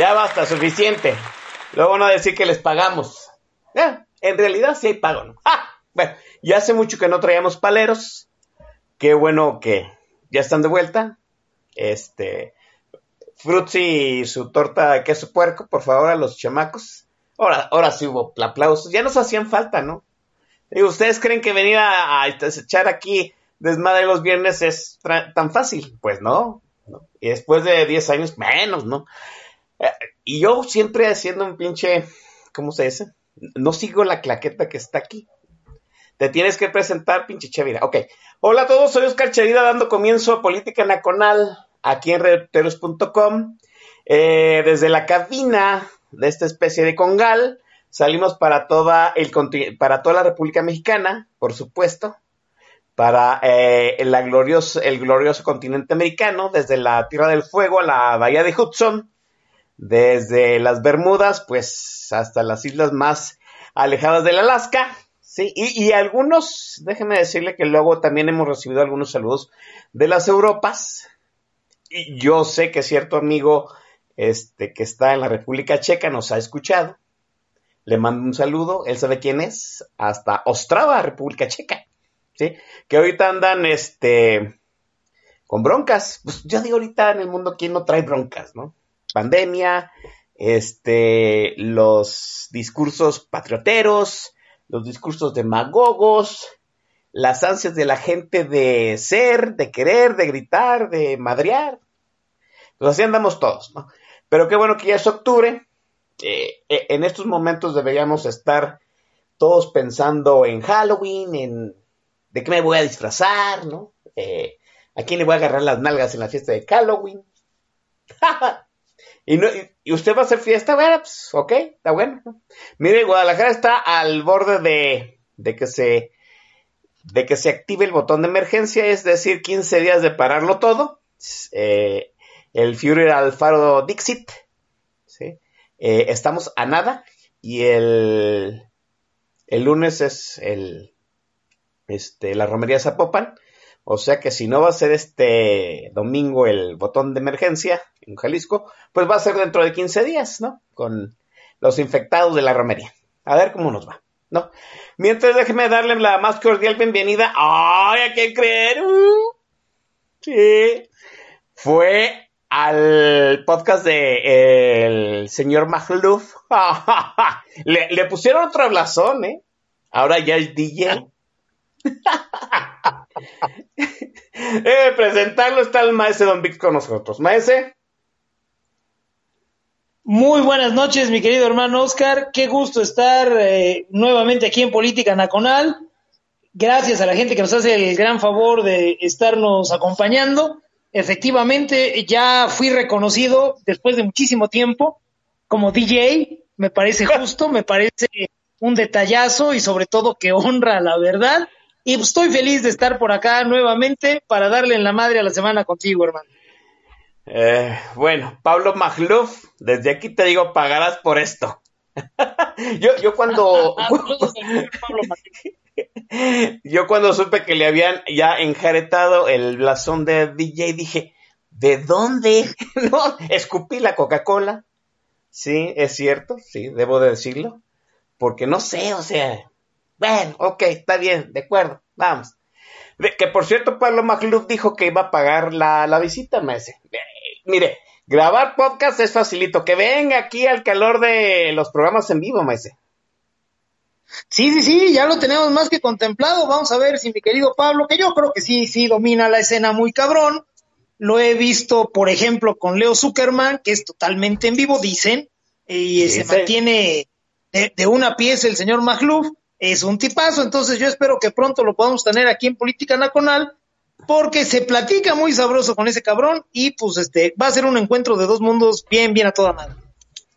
Ya basta, suficiente. Luego no decir que les pagamos. En realidad sí hay pago. Ah, bueno, ya hace mucho que no traíamos paleros. Qué bueno que ya están de vuelta. Este, Frutzi y su torta de queso puerco, por favor, a los chamacos. Ahora, ahora sí hubo aplausos. Ya nos hacían falta, ¿no? Digo, ¿ustedes creen que venir a, a echar aquí desmadre los viernes es tan fácil? Pues no, no. Y después de 10 años, menos, ¿no? Y yo siempre haciendo un pinche, ¿cómo se dice? No sigo la claqueta que está aquí. Te tienes que presentar, pinche Chavira. Ok. Hola a todos, soy Oscar Chavira dando comienzo a Política Nacional aquí en reteros.com. Eh, desde la cabina de esta especie de congal salimos para toda, el, para toda la República Mexicana, por supuesto, para eh, el, glorioso, el glorioso continente americano, desde la Tierra del Fuego a la Bahía de Hudson, desde las Bermudas, pues hasta las islas más alejadas del Alaska, sí, y, algunos, déjenme decirle que luego también hemos recibido algunos saludos de las Europas, y yo sé que cierto amigo este, que está en la República Checa nos ha escuchado, le mando un saludo, él sabe quién es, hasta Ostrava, República Checa, sí, que ahorita andan, este, con broncas, pues yo digo ahorita en el mundo, ¿quién no trae broncas, no? Pandemia, este, los discursos patrioteros, los discursos demagogos, las ansias de la gente de ser, de querer, de gritar, de madrear. Pues así andamos todos, ¿no? Pero qué bueno que ya es octubre. Eh, en estos momentos deberíamos estar todos pensando en Halloween, en de qué me voy a disfrazar, ¿no? Eh, ¿A quién le voy a agarrar las nalgas en la fiesta de Halloween? Y, usted va a hacer fiesta, bueno, pues, ok, está bueno. Mire, Guadalajara está al borde de, que se active el botón de emergencia, es decir, 15 días de pararlo todo. Eh, el Führer Alfaro Dixit. Eh, estamos a nada. Y el, el lunes es el, este, la romería Zapopan. O sea que si no va a ser este domingo el botón de emergencia en Jalisco, pues va a ser dentro de 15 días, ¿no? Con los infectados de la romería. A ver cómo nos va, ¿no? Mientras déjeme darle la más cordial bienvenida. ¡Ay, a qué creer! Uh, sí. Fue al podcast de el señor Magluf. le, le pusieron otro blasón, ¿eh? Ahora ya es DJ. Eh, presentarlo está el maese Don Vic con nosotros. Maese. Muy buenas noches, mi querido hermano Oscar. Qué gusto estar eh, nuevamente aquí en Política Nacional. Gracias a la gente que nos hace el gran favor de estarnos acompañando. Efectivamente, ya fui reconocido después de muchísimo tiempo como DJ. Me parece justo, me parece un detallazo y sobre todo que honra la verdad. Y estoy feliz de estar por acá nuevamente para darle en la madre a la semana contigo, hermano. Eh, bueno, Pablo Magluf, desde aquí te digo, pagarás por esto. yo, yo cuando. yo cuando supe que le habían ya enjaretado el blasón de DJ, dije, ¿de dónde? no, escupí la Coca-Cola. Sí, es cierto, sí, debo de decirlo. Porque no sé, o sea, bueno, ok, está bien, de acuerdo, vamos. De, que por cierto, Pablo Magluf dijo que iba a pagar la, la visita, me dice. Eh, mire, Grabar podcast es facilito. Que venga aquí al calor de los programas en vivo, maese. Sí, sí, sí, ya lo tenemos más que contemplado. Vamos a ver si mi querido Pablo, que yo creo que sí, sí domina la escena muy cabrón. Lo he visto, por ejemplo, con Leo Zuckerman, que es totalmente en vivo, dicen, y se mantiene de, de, una pieza el señor Magluf. Es un tipazo, entonces yo espero que pronto lo podamos tener aquí en Política Nacional porque se platica muy sabroso con ese cabrón y pues este va a ser un encuentro de dos mundos bien, bien a toda madre.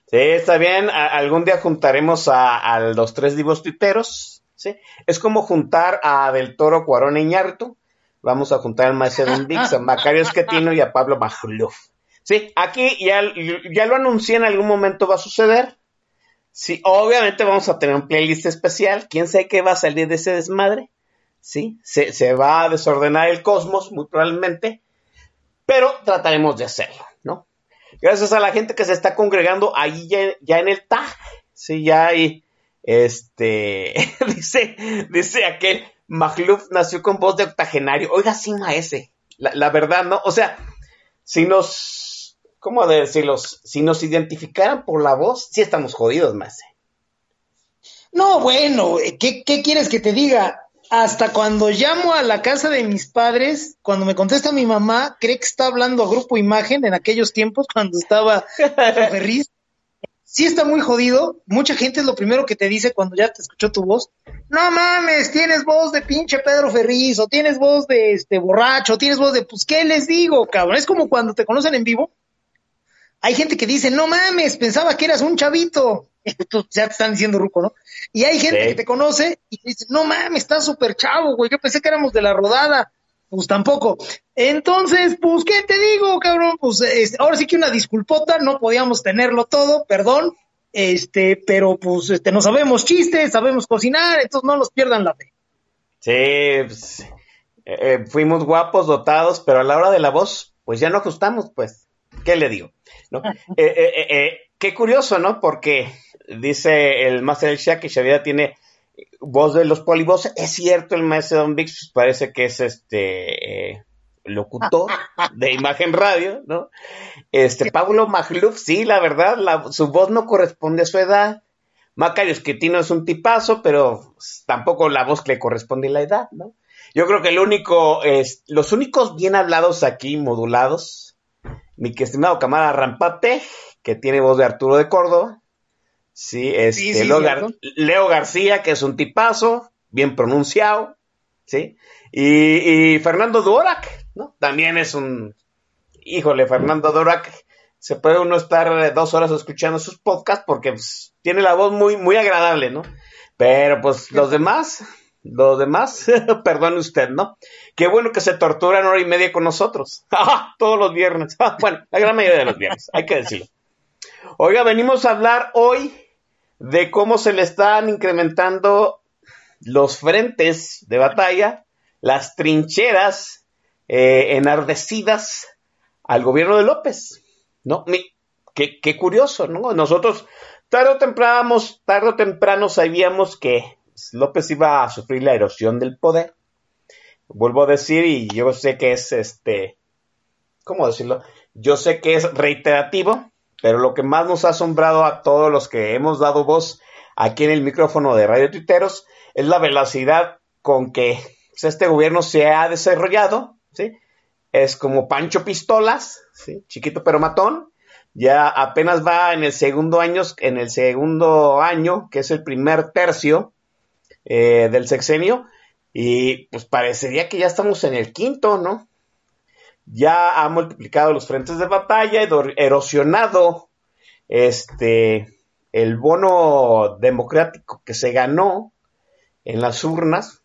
Sí, está bien. algún día juntaremos a, los tres divos tuiteros. ¿sí? Es como juntar a Del Toro, Cuarón y Ñarto. Vamos a juntar al maestro Dix, a Macario Esquetino y a Pablo Majuluf. Sí, aquí ya, ya lo anuncié en algún momento va a suceder. Sí, obviamente vamos a tener un playlist especial. ¿Quién sabe qué va a salir de ese desmadre? ¿sí? Se, va a desordenar el cosmos, muy probablemente, pero trataremos de hacerlo, ¿no? Gracias a la gente que se está congregando ahí ya, en el TAG, ¿sí? Ya hay, este, dice, dice aquel, Magluf nació con voz de octogenario. Oiga, sí, maese, la, la verdad, ¿no? O sea, si nos, ¿cómo decirlo? Si nos identificaran por la voz, sí estamos jodidos, maese. No, bueno, ¿qué, ¿qué, quieres que te diga? hasta cuando llamo a la casa de mis padres, cuando me contesta mi mamá, cree que está hablando a Grupo Imagen en aquellos tiempos cuando estaba Ferriz. Sí está muy jodido. Mucha gente es lo primero que te dice cuando ya te escuchó tu voz. No mames, tienes voz de pinche Pedro Ferriz, o tienes voz de este borracho, o tienes voz de, pues, ¿qué les digo, cabrón? Es como cuando te conocen en vivo. Hay gente que dice, no mames, pensaba que eras un chavito. ya te están diciendo ruco, ¿no? Y hay gente que te conoce y te dice, no mames, estás súper chavo, güey, yo pensé que éramos de la rodada. Pues tampoco. Entonces, pues, ¿qué te digo, cabrón? Pues, este, ahora sí que una disculpota, no podíamos tenerlo todo, perdón, este, pero pues, este, no sabemos chistes, sabemos cocinar, entonces no nos pierdan la fe. Sí, pues, eh, eh, fuimos guapos, dotados, pero a la hora de la voz, pues ya no ajustamos, pues, ¿qué le digo? ¿No? eh, qué curioso, ¿no? Porque dice el Master Shah que Shavira tiene voz de los polibos. Es cierto, el maestro Don Vix pues, parece que es este eh, locutor de imagen radio, ¿no? Este Pablo Magluf, sí, la verdad, su voz no corresponde a su edad. Macario Esquetino es un tipazo, pero tampoco la voz le corresponde a la edad, ¿no? Yo creo que el único, los únicos bien hablados aquí, modulados, mi estimado camarada Rampate, que tiene voz de Arturo de Córdoba, Sí, este, Leo, García, que es un tipazo, bien pronunciado, ¿sí? Y, Fernando Dorak, ¿no? También es un, híjole, Fernando Dorak, se puede uno estar dos horas escuchando sus podcasts porque pues, tiene la voz muy, muy agradable, ¿no? Pero pues los demás, los demás, perdone usted, ¿no? Qué bueno que se torturan hora y media con nosotros. Todos los viernes. bueno, la gran mayoría de los viernes, hay que decirlo. Oiga, venimos a hablar hoy de cómo se le están incrementando los frentes de batalla, las trincheras eh, enardecidas al gobierno de López. ¿No? qué, qué, curioso, ¿no? Nosotros tarde temprano, tarde o temprano sabíamos que López iba a sufrir la erosión del poder. Vuelvo a decir, y yo sé que es este, ¿cómo decirlo? Yo sé que es reiterativo, pero lo que más nos ha asombrado a todos los que hemos dado voz aquí en el micrófono de Radio Tuiteros es la velocidad con que este gobierno se ha desarrollado, ¿sí? Es como Pancho Pistolas, ¿sí? Chiquito pero matón. Ya apenas va en el segundo año, en el segundo año, que es el primer tercio eh, del sexenio, y pues parecería que ya estamos en el quinto, ¿no? ya ha multiplicado los frentes de batalla, erosionado este el bono democrático que se ganó en las urnas.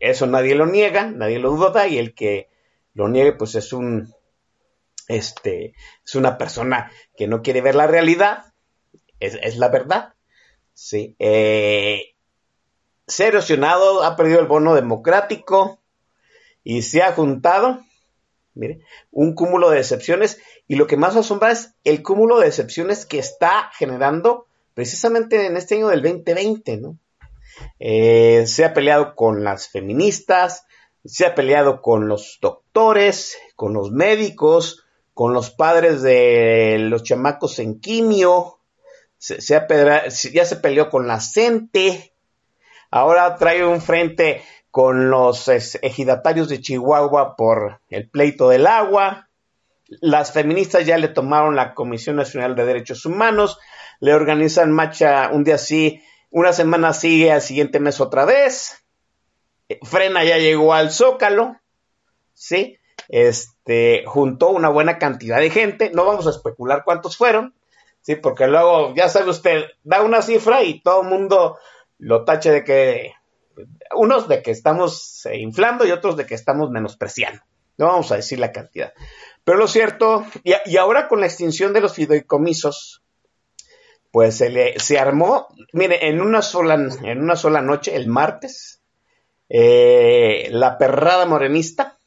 Eso nadie lo niega, nadie lo duda, y el que lo niegue, pues es un este es una persona que no quiere ver la realidad, es, la verdad. Sí. Eh, se ha erosionado, ha perdido el bono democrático y se ha juntado un cúmulo de decepciones y lo que más asombra es el cúmulo de decepciones que está generando precisamente en este año del 2020, ¿no? Eh, se ha peleado con las feministas, se ha peleado con los doctores, con los médicos, con los padres de los chamacos en quimio, se, ya se peleó con la CENTE, ahora trae un frente con los ejidatarios de Chihuahua por el pleito del agua, las feministas ya le tomaron la Comisión Nacional de Derechos Humanos, le organizan marcha un día sí, una semana sigue, al siguiente mes otra vez, Frena ya llegó al Zócalo, ¿sí? Este, juntó una buena cantidad de gente, no vamos a especular cuántos fueron, ¿sí? Porque luego, ya sabe usted, da una cifra y todo el mundo lo tache de que, unos de que estamos eh, inflando y otros de que estamos menospreciando. No vamos a decir la cantidad. Pero lo cierto, y, ahora con la extinción de los fideicomisos, pues se, se armó, mire, en una sola, en una sola noche, el martes, eh, la perrada morenista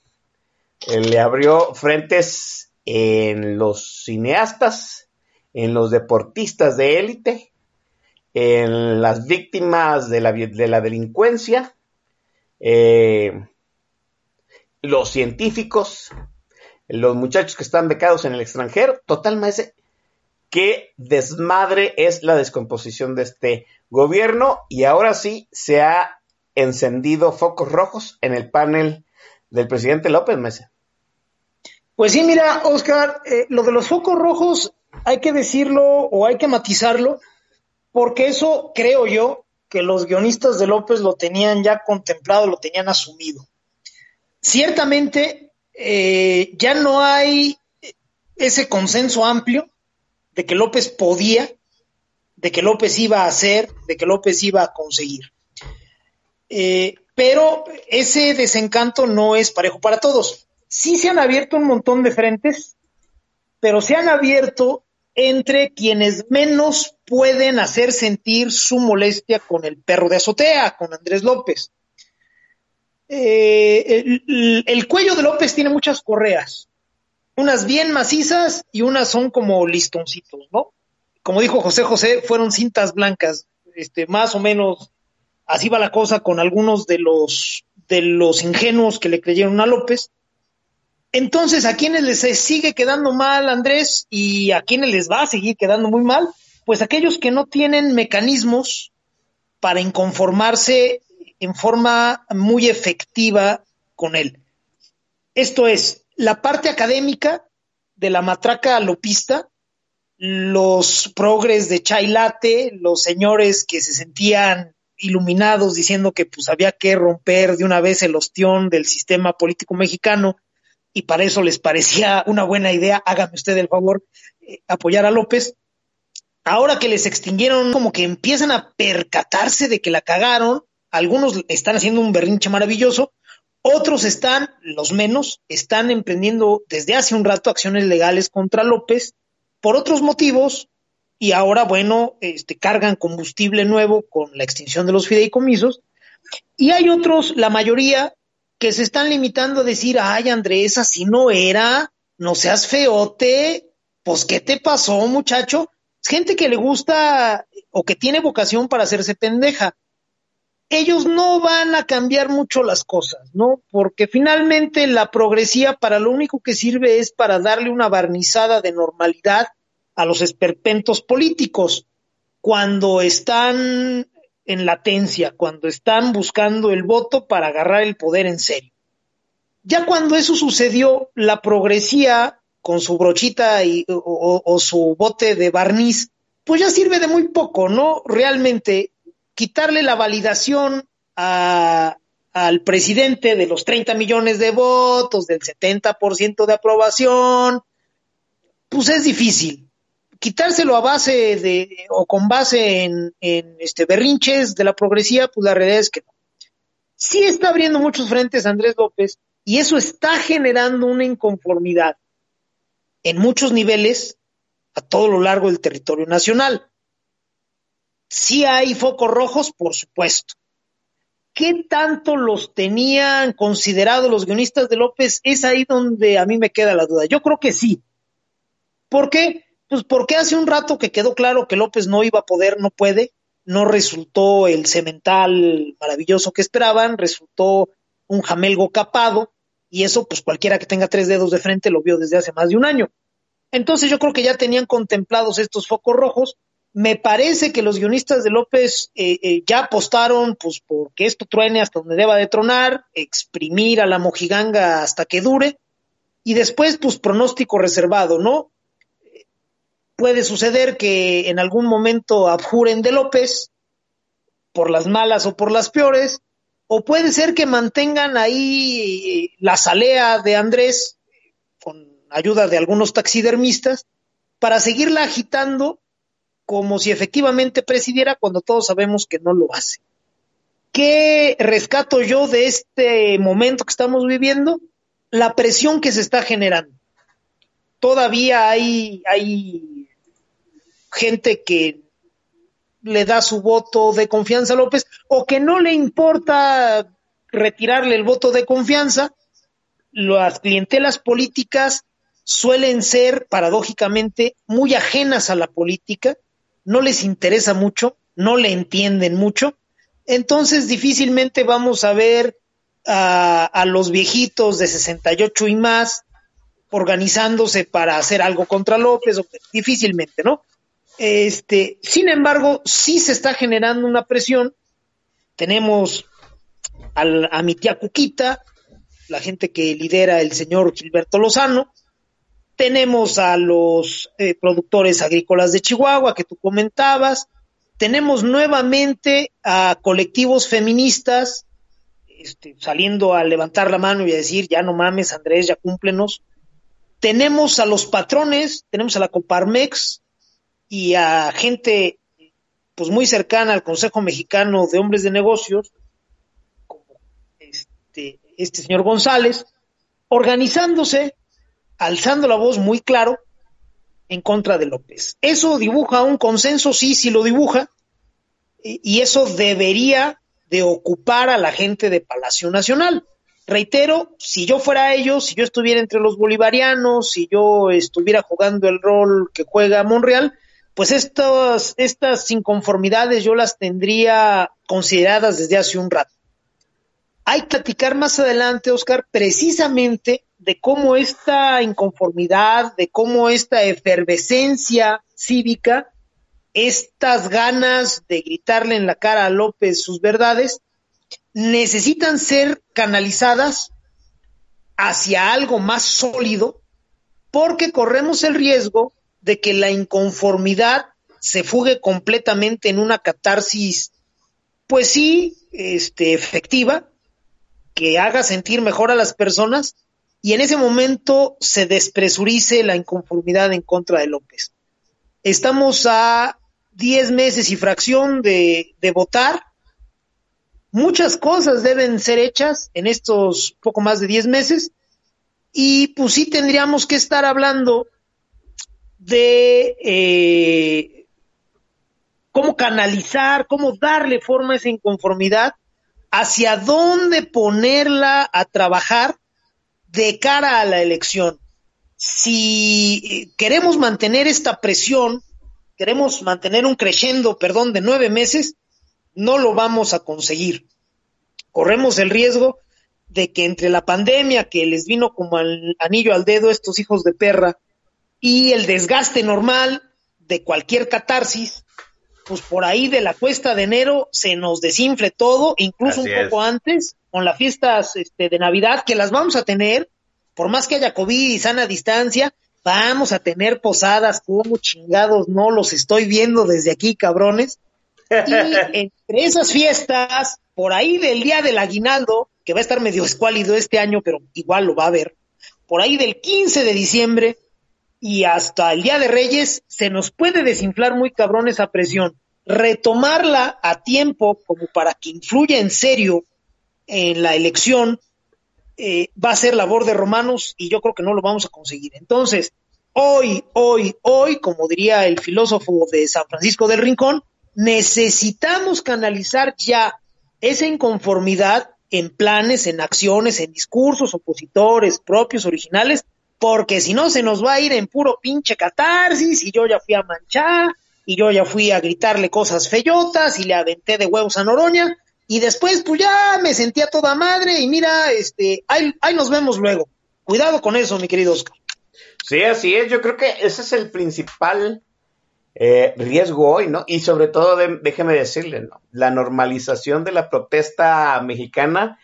eh, le abrió frentes en los cineastas, en los deportistas de élite, en las víctimas de la, de la delincuencia, eh, los científicos, los muchachos que están becados en el extranjero, totalmente qué desmadre es la descomposición de este gobierno y ahora sí se ha encendido focos rojos en el panel del presidente López Mesa. Pues sí, mira, Oscar, eh, lo de los focos rojos hay que decirlo o hay que matizarlo, porque eso creo yo que los guionistas de López lo tenían ya contemplado, lo tenían asumido. Ciertamente, eh, ya no hay ese consenso amplio de que López podía, de que López iba a hacer, de que López iba a conseguir. Eh, pero ese desencanto no es parejo para todos. Sí se han abierto un montón de frentes, pero se han abierto entre quienes menos pueden hacer sentir su molestia con el perro de azotea, con Andrés López. Eh, el, el, cuello de López tiene muchas correas, unas bien macizas y unas son como listoncitos, ¿no? Como dijo José José, fueron cintas blancas, este, más o menos Así va la cosa con algunos de los, de los ingenuos que le creyeron a López. Entonces, ¿a quienes les sigue quedando mal Andrés y a quienes les va a seguir quedando muy mal? Pues aquellos que no tienen mecanismos para inconformarse en forma muy efectiva con él. Esto es, la parte académica de la matraca lopista, los progres de Chailate, los señores que se sentían iluminados diciendo que pues había que romper de una vez el ostión del sistema político mexicano y para eso les parecía una buena idea, hágame usted el favor, eh, apoyar a López. Ahora que les extinguieron, como que empiezan a percatarse de que la cagaron, algunos están haciendo un berrinche maravilloso, otros están, los menos, están emprendiendo desde hace un rato acciones legales contra López por otros motivos y ahora, bueno, este, cargan combustible nuevo con la extinción de los fideicomisos. Y hay otros, la mayoría, que se están limitando a decir, ay, Andrés, así no era, no seas feote, pues, ¿qué te pasó, muchacho? Es gente que le gusta o que tiene vocación para hacerse pendeja. Ellos no van a cambiar mucho las cosas, ¿no? Porque finalmente la progresía para lo único que sirve es para darle una barnizada de normalidad a los esperpentos políticos cuando están en latencia, cuando están buscando el voto para agarrar el poder en serio. Ya cuando eso sucedió, la progresía con su brochita y, o, su bote de barniz, pues ya sirve de muy poco, ¿no? Realmente quitarle la validación al presidente de los 30 millones de votos, del 70% de aprobación, pues es difícil quitárselo a base de, o con base en, este berrinches de la progresía, pues la realidad es que no. Sí está abriendo muchos frentes Andrés López y eso está generando una inconformidad en muchos niveles a todo lo largo del territorio nacional. Sí hay focos rojos, por supuesto. ¿Qué tanto los tenían considerado los guionistas de López? Es ahí donde a mí me queda la duda. Yo creo que sí. ¿Por qué? Pues porque hace un rato que quedó claro que López no iba a poder, no puede, no resultó el cemental maravilloso que esperaban, resultó un jamelgo capado, y eso pues cualquiera que tenga tres dedos de frente lo vio desde hace más de un año. Entonces yo creo que ya tenían contemplados estos focos rojos. Me parece que los guionistas de López eh, eh, ya apostaron pues porque esto truene hasta donde deba de tronar, exprimir a la mojiganga hasta que dure y después pues pronóstico reservado, ¿no? Puede suceder que en algún momento abjuren de López por las malas o por las peores, o puede ser que mantengan ahí la salea de Andrés con ayuda de algunos taxidermistas para seguirla agitando como si efectivamente presidiera cuando todos sabemos que no lo hace. ¿Qué rescato yo de este momento que estamos viviendo? La presión que se está generando. Todavía hay, hay gente que le da su voto de confianza a López o que no le importa retirarle el voto de confianza. Las clientelas políticas suelen ser, paradójicamente, muy ajenas a la política, no les interesa mucho, no le entienden mucho, entonces difícilmente vamos a ver a, los viejitos de 68 y más organizándose para hacer algo contra López, difícilmente, ¿no? Este, sin embargo, sí se está generando una presión. Tenemos a mi tía Cuquita, la gente que lidera el señor Gilberto Lozano. Tenemos a los eh, productores agrícolas de Chihuahua que tú comentabas. Tenemos nuevamente a colectivos feministas este, saliendo a levantar la mano y a decir, ya no mames, Andrés, ya cúmplenos. Tenemos a los patrones, tenemos a la Coparmex, y a gente pues muy cercana al Consejo Mexicano de Hombres de Negocios, como este, este señor González, organizándose, alzando la voz muy claro en contra de López. Eso dibuja un consenso, sí, sí lo dibuja, y eso debería de ocupar a la gente de Palacio Nacional. Reitero, si yo fuera ellos, si yo estuviera entre los bolivarianos, si yo estuviera jugando el rol que juega Monreal, pues estas inconformidades yo las tendría consideradas desde hace un rato. Hay que platicar más adelante, Oscar, precisamente de cómo esta inconformidad, de cómo esta efervescencia cívica, estas ganas de gritarle en la cara a López sus verdades, necesitan ser canalizadas hacia algo más sólido, porque corremos el riesgo de que la inconformidad se fugue completamente en una catarsis, pues sí, este, efectiva, que haga sentir mejor a las personas y en ese momento se despresurice la inconformidad en contra de López. Estamos a 10 meses y fracción de, de votar. Muchas cosas deben ser hechas en estos poco más de 10 meses y pues sí tendríamos que estar hablando de eh, cómo canalizar, cómo darle forma a esa inconformidad, hacia dónde ponerla a trabajar de cara a la elección. Si queremos mantener esta presión, queremos mantener un creciendo, perdón, de nueve meses, no lo vamos a conseguir. Corremos el riesgo de que entre la pandemia que les vino como al anillo al dedo estos hijos de perra, y el desgaste normal de cualquier catarsis, pues por ahí de la cuesta de enero se nos desinfle todo, incluso un poco antes, con las fiestas este, de Navidad, que las vamos a tener, por más que haya COVID y sana distancia, vamos a tener posadas, como chingados, no los estoy viendo desde aquí, cabrones. Y entre esas fiestas, por ahí del día del aguinaldo, que va a estar medio escuálido este año, pero igual lo va a haber, por ahí del 15 de diciembre, y hasta el Día de Reyes se nos puede desinflar muy cabrón esa presión. Retomarla a tiempo como para que influya en serio en la elección eh, va a ser labor de romanos y yo creo que no lo vamos a conseguir. Entonces, hoy, hoy, hoy, como diría el filósofo de San Francisco del Rincón, necesitamos canalizar ya esa inconformidad en planes, en acciones, en discursos opositores propios, originales, porque si no se nos va a ir en puro pinche catarsis y yo ya fui a manchar y yo ya fui a gritarle cosas feyotas y le aventé de huevos a Noroña y después pues ya me sentía toda madre y mira, este, ahí, nos vemos luego. Cuidado con eso, mi querido Oscar. Sí, así es. Yo creo que ese es el principal eh, riesgo hoy, ¿no? Y sobre todo, déjeme decirle, ¿no? La normalización de la protesta mexicana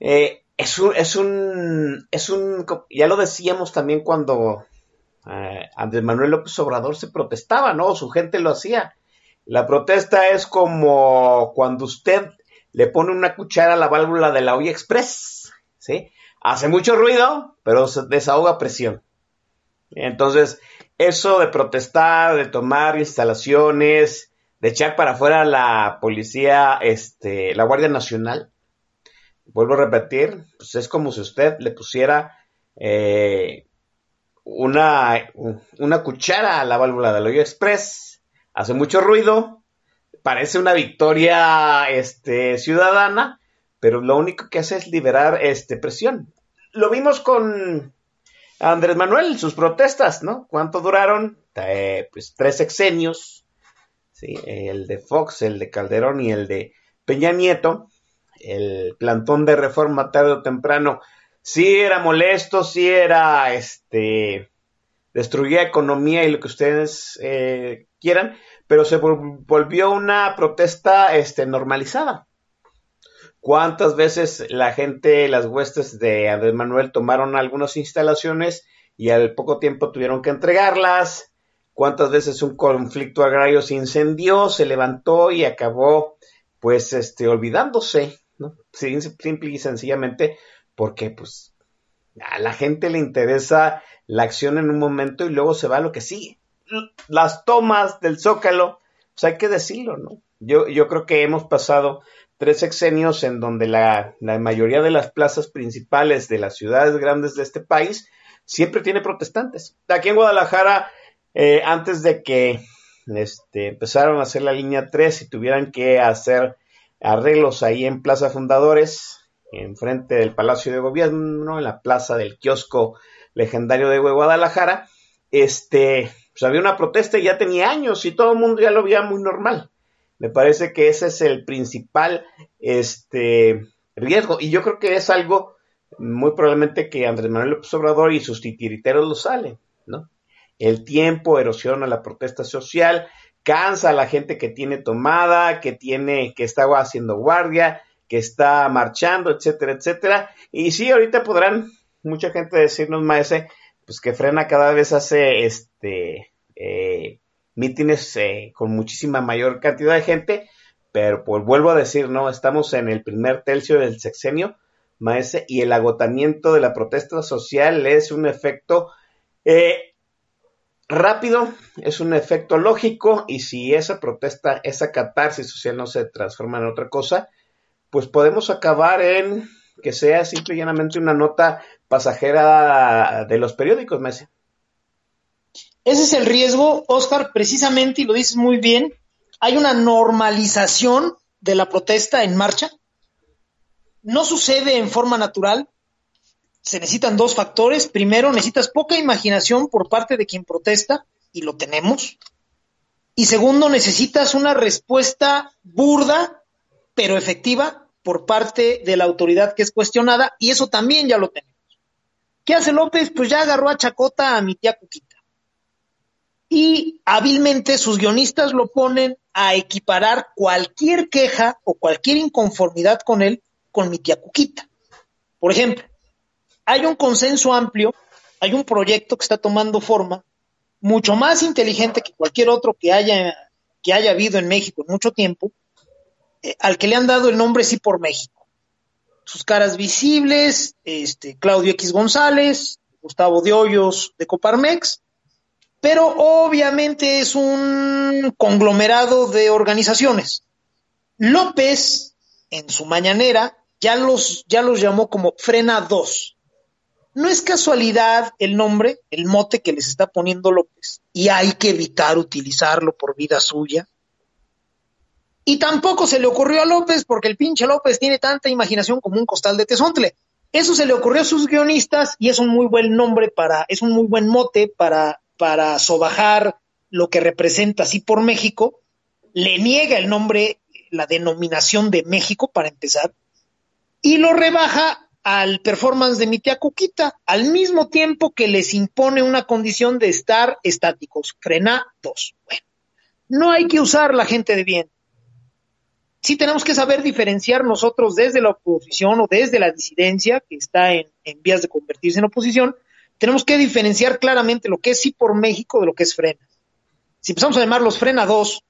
eh, es, un, es, un, es un, ya lo decíamos también cuando eh, Andrés Manuel López Obrador se protestaba, ¿no? Su gente lo hacía. La protesta es como cuando usted le pone una cuchara a la válvula de la olla express, ¿sí? Hace mucho ruido, pero se desahoga presión. Entonces, eso de protestar, de tomar instalaciones, de echar para afuera la policía, este, la Guardia Nacional, vuelvo a repetir, pues es como si usted le pusiera eh, una, una cuchara a la válvula del hoyo express, hace mucho ruido, parece una victoria este, ciudadana, pero lo único que hace es liberar este, presión. Lo vimos con Andrés Manuel, sus protestas, ¿no? ¿Cuánto duraron? Eh, pues tres sexenios, ¿sí? el de Fox, el de Calderón y el de Peña Nieto. El plantón de reforma tarde o temprano sí era molesto, sí era, este, destruía economía y lo que ustedes eh, quieran, pero se volvió una protesta, este, normalizada. ¿Cuántas veces la gente, las huestes de Andrés Manuel tomaron algunas instalaciones y al poco tiempo tuvieron que entregarlas? ¿Cuántas veces un conflicto agrario se incendió, se levantó y acabó, pues, este, olvidándose, Simple y sencillamente porque pues a la gente le interesa la acción en un momento y luego se va a lo que sigue. Las tomas del Zócalo, pues hay que decirlo, ¿no? Yo, yo creo que hemos pasado tres sexenios en donde la, la, mayoría de las plazas principales de las ciudades grandes de este país siempre tiene protestantes. Aquí en Guadalajara, eh, antes de que este, empezaron a hacer la línea 3 y tuvieran que hacer arreglos ahí en Plaza Fundadores, enfrente del Palacio de Gobierno, en la plaza del kiosco legendario de Guadalajara, este, pues había una protesta y ya tenía años y todo el mundo ya lo veía muy normal. Me parece que ese es el principal este, riesgo y yo creo que es algo muy probablemente que Andrés Manuel López Obrador y sus titiriteros lo salen, ¿no? El tiempo erosiona la protesta social, cansa a la gente que tiene tomada, que tiene, que está haciendo guardia, que está marchando, etcétera, etcétera. Y sí, ahorita podrán mucha gente decirnos, maese, pues que Frena cada vez hace este eh, mítines eh, con muchísima mayor cantidad de gente, pero pues vuelvo a decir, no, estamos en el primer tercio del sexenio, maese, y el agotamiento de la protesta social es un efecto eh, rápido, es un efecto lógico, y si esa protesta, esa catarsis social no se transforma en otra cosa, pues podemos acabar en que sea simple y llanamente una nota pasajera de los periódicos, Messi. Ese es el riesgo, Oscar, precisamente, y lo dices muy bien, hay una normalización de la protesta en marcha. No sucede en forma natural. Se necesitan dos factores. Primero, necesitas poca imaginación por parte de quien protesta, y lo tenemos. Y segundo, necesitas una respuesta burda, pero efectiva, por parte de la autoridad que es cuestionada y eso también ya lo tenemos. ¿Qué hace López? Pues ya agarró a Chacota a mi tía Cuquita. Y hábilmente sus guionistas lo ponen a equiparar cualquier queja o cualquier inconformidad con él con mi tía Cuquita. Por ejemplo, hay un consenso amplio, hay un proyecto que está tomando forma mucho más inteligente que cualquier otro que haya, que haya habido en México en mucho tiempo, eh, al que le han dado el nombre Sí por México. Sus caras visibles, este, Claudio X González, Gustavo de Hoyos de Coparmex, pero obviamente es un conglomerado de organizaciones. López, en su mañanera, ya los, ya los llamó como Frena 2. No es casualidad el nombre, el mote que les está poniendo López, y hay que evitar utilizarlo por vida suya, y tampoco se le ocurrió a López porque el pinche López tiene tanta imaginación como un costal de tezontle. Eso se le ocurrió a sus guionistas y es un muy buen nombre para, es un muy buen mote para, para sobajar lo que representa así por México. Le niega el nombre, la denominación de México para empezar y lo rebaja al performance de mi tía Cuquita, al mismo tiempo que les impone una condición de estar estáticos, frenados. Bueno, no hay que usar la gente de bien. Sí tenemos que saber diferenciar nosotros desde la oposición o desde la disidencia, que está en, en vías de convertirse en oposición, tenemos que diferenciar claramente lo que es sí por México de lo que es frena. Si empezamos a llamarlos frena 2,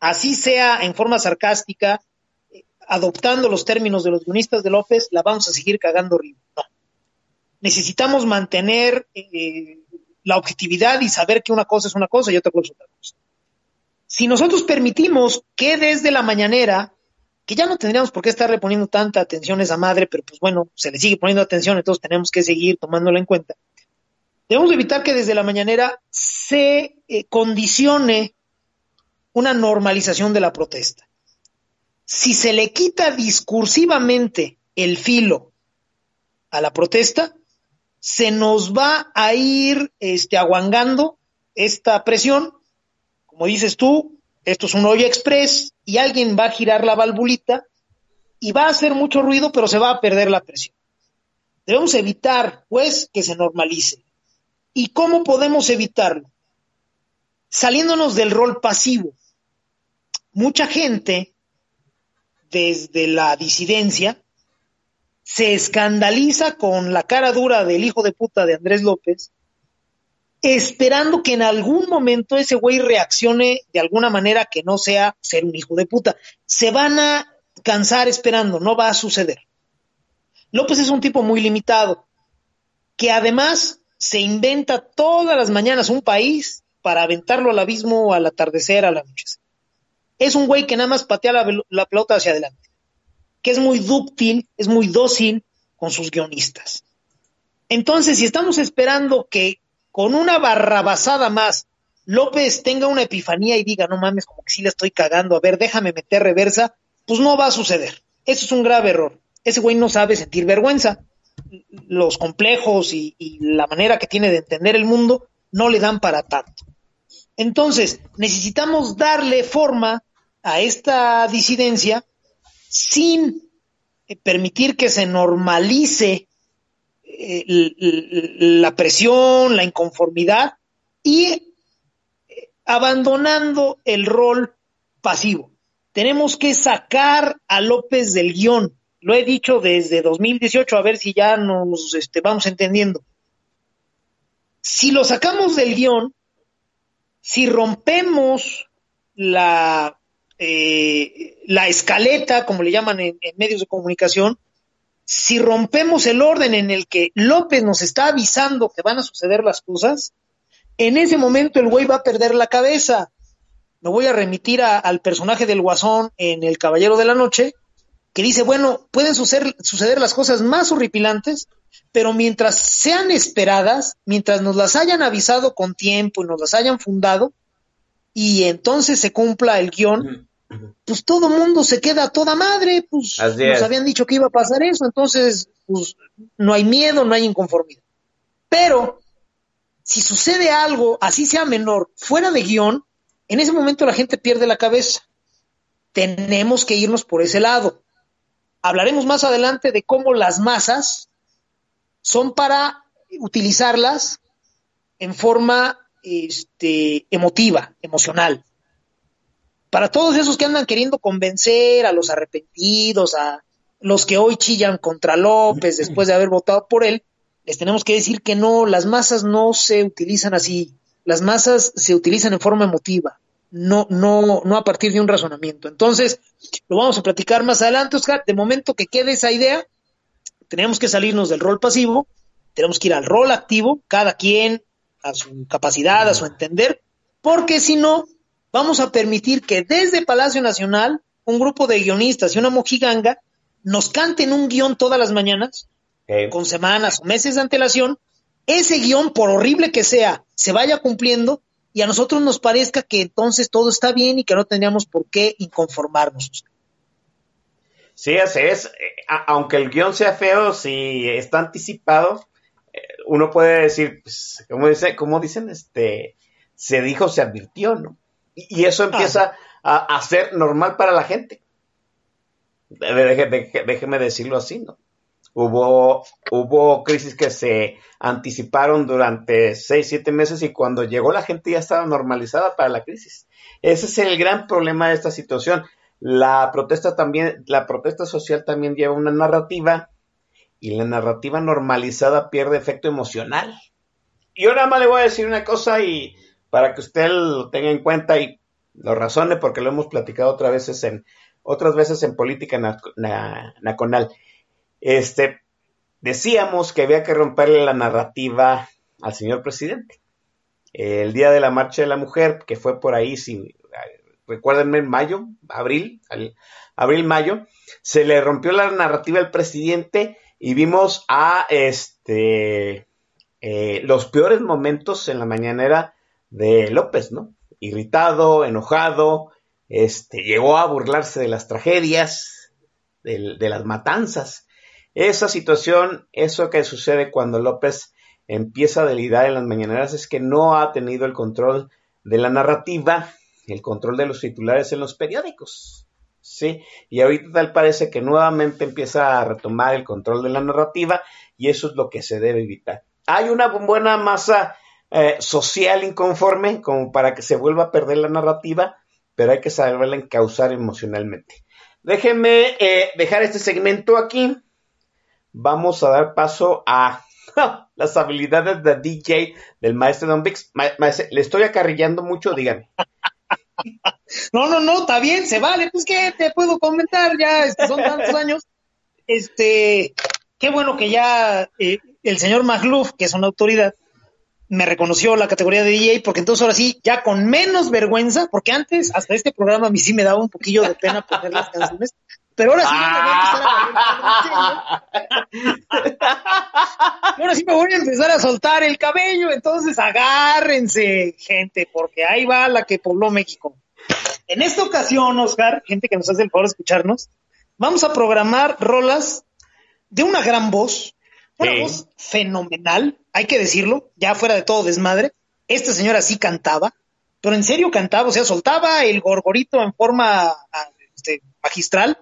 así sea en forma sarcástica, adoptando los términos de los guionistas de López, la vamos a seguir cagando arriba. No. Necesitamos mantener eh, la objetividad y saber que una cosa es una cosa y otra cosa es otra cosa. Si nosotros permitimos que desde la mañanera, que ya no tendríamos por qué estarle poniendo tanta atención a esa madre, pero pues bueno, se le sigue poniendo atención, entonces tenemos que seguir tomándola en cuenta. Debemos evitar que desde la mañanera se eh, condicione una normalización de la protesta si se le quita discursivamente el filo a la protesta, se nos va a ir este, aguangando esta presión. Como dices tú, esto es un hoyo express y alguien va a girar la valvulita y va a hacer mucho ruido, pero se va a perder la presión. Debemos evitar, pues, que se normalice. ¿Y cómo podemos evitarlo? Saliéndonos del rol pasivo. Mucha gente desde la disidencia, se escandaliza con la cara dura del hijo de puta de Andrés López, esperando que en algún momento ese güey reaccione de alguna manera que no sea ser un hijo de puta. Se van a cansar esperando, no va a suceder. López es un tipo muy limitado, que además se inventa todas las mañanas un país para aventarlo al abismo al atardecer, a la noche es un güey que nada más patea la, pelota hacia adelante, que es muy dúctil, es muy dócil con sus guionistas. Entonces, si estamos esperando que con una barrabasada más López tenga una epifanía y diga, no mames, como que sí la estoy cagando, a ver, déjame meter reversa, pues no va a suceder. Eso es un grave error. Ese güey no sabe sentir vergüenza. Los complejos y, y la manera que tiene de entender el mundo no le dan para tanto. Entonces, necesitamos darle forma a esta disidencia sin eh, permitir que se normalice eh, la presión, la inconformidad y eh, abandonando el rol pasivo. Tenemos que sacar a López del guion. Lo he dicho desde 2018, a ver si ya nos este, vamos entendiendo. Si lo sacamos del guion, si rompemos la eh, la escaleta, como le llaman en, medios de comunicación, si rompemos el orden en el que López nos está avisando que van a suceder las cosas, en ese momento el güey va a perder la cabeza. Me voy a remitir al personaje del Guasón en El Caballero de la Noche, que dice, bueno, pueden suceder, suceder las cosas más horripilantes, pero mientras sean esperadas, mientras nos las hayan avisado con tiempo y nos las hayan fundado, y entonces se cumpla el guion, pues todo mundo se queda a toda madre, pues nos habían dicho que iba a pasar eso, entonces pues no hay miedo, no hay inconformidad. Pero si sucede algo, así sea menor, fuera de guion, en ese momento la gente pierde la cabeza. Tenemos que irnos por ese lado. Hablaremos más adelante de cómo las masas son para utilizarlas en forma este, emotiva, emocional para todos esos que andan queriendo convencer a los arrepentidos, a los que hoy chillan contra López después de haber votado por él, les tenemos que decir que no, las masas no se utilizan así, las masas se utilizan en forma emotiva, no, no, no a partir de un razonamiento. Entonces, lo vamos a platicar más adelante, Oscar. De momento que quede esa idea, tenemos que salirnos del rol pasivo, tenemos que ir al rol activo, cada quien a su capacidad, a su entender, porque si no, vamos a permitir que desde Palacio Nacional un grupo de guionistas y una mojiganga nos canten un guion todas las mañanas, con semanas o meses de antelación, ese guion, por horrible que sea, se vaya cumpliendo y a nosotros nos parezca que entonces todo está bien y que no tendríamos por qué inconformarnos. Sí, así es. Aunque el guion sea feo, si está anticipado, eh, uno puede decir, pues, como, dice, como dicen, este, se dijo, se advirtió, ¿no? Y, eso empieza a, ser normal para la gente. déjeme decirlo así, ¿no? Hubo, hubo crisis que se anticiparon durante seis, siete meses y cuando llegó la gente ya estaba normalizada para la crisis. Ese es el gran problema de esta situación. La protesta también, la protesta social también lleva una narrativa y la narrativa normalizada pierde efecto emocional. Y ahora más le voy a decir una cosa y para que usted lo tenga en cuenta y lo razone porque lo hemos platicado otras veces en otras veces en política nacional. Este decíamos que había que romperle la narrativa al señor presidente. El día de la marcha de la mujer, que fue por ahí, si recuérdenme, en mayo, abril, abril, mayo, se le rompió la narrativa al presidente y vimos a este eh, los peores momentos en la mañanera de López, ¿no? Irritado, enojado, este, llegó a burlarse de las tragedias, de, de las matanzas. Esa situación, eso que sucede cuando López empieza a delirar en las mañaneras es que no ha tenido el control de la narrativa, el control de los titulares en los periódicos. ¿sí? Y ahorita tal parece que nuevamente empieza a retomar el control de la narrativa y eso es lo que se debe evitar. Hay una buena masa eh, social inconforme como para que se vuelva a perder la narrativa, pero hay que saberla encauzar emocionalmente. Déjenme eh, dejar este segmento aquí. Vamos a dar paso a las habilidades de DJ del maestro Don Vix. le estoy acarrillando mucho, dígame. No, no, no, está bien, se vale. Pues que te puedo comentar, ya este, son tantos años. Este, qué bueno que ya eh, el señor Magluf, que es una autoridad, me reconoció la categoría de DJ, porque entonces ahora sí, ya con menos vergüenza, porque antes, hasta este programa, a mí sí me daba un poquillo de pena poner las canciones, pero ahora sí me Ahora sí me voy a empezar a soltar el cabello, entonces agárrense, gente, porque ahí va la que pobló México. En esta ocasión, Oscar, gente que nos hace el favor de escucharnos, vamos a programar rolas de una gran voz, una voz fenomenal, hay que decirlo, ya fuera de todo desmadre. Esta señora sí cantaba, pero en serio cantaba, o sea, soltaba el gorgorito en forma este, magistral.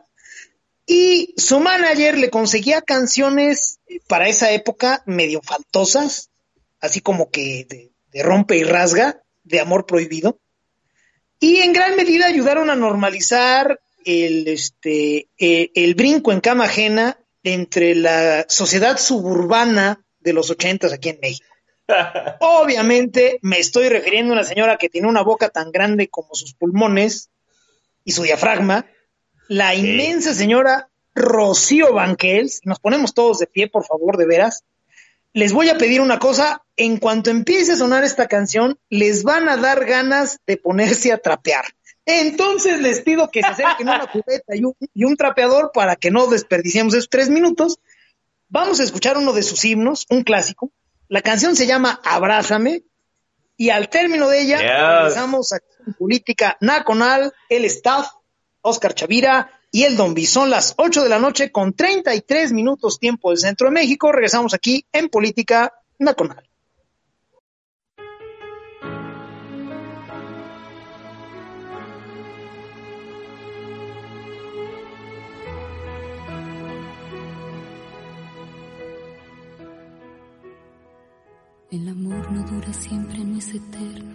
Y su manager le conseguía canciones para esa época medio faltosas, así como que de rompe y rasga, de amor prohibido y en gran medida ayudaron a normalizar el, este, eh, el brinco en cama ajena entre la sociedad suburbana de los ochentas aquí en México. Obviamente me estoy refiriendo a una señora que tiene una boca tan grande como sus pulmones y su diafragma, la inmensa señora Rocío Banquels, nos ponemos todos de pie, por favor, de veras, les voy a pedir una cosa, en cuanto empiece a sonar esta canción, les van a dar ganas de ponerse a trapear. Entonces les pido que se acerquen una cubeta y un, y un trapeador para que no desperdiciemos esos tres minutos. Vamos a escuchar uno de sus himnos, un clásico. La canción se llama Abrázame y al término de ella regresamos a Política Nacional, el staff, Oscar Chavira, y el Don Son las 8 de la noche con 33 minutos tiempo del Centro de México. Regresamos aquí en Política Nacional. El amor no dura siempre, no es eterno,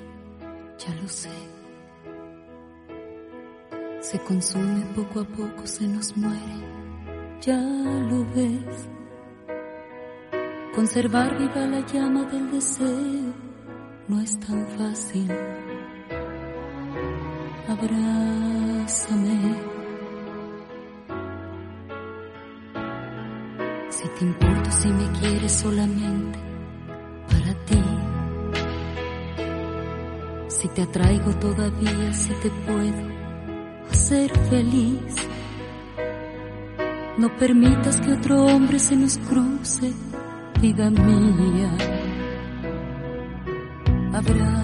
ya lo sé se consume poco a poco, se nos muere, ya lo ves. Conservar viva la llama del deseo no es tan fácil. Abrázame. Si te importo, si me quieres solamente Si te atraigo todavía, si te puedo ser feliz. No permitas que otro hombre se nos cruce, vida mía. Abrázame.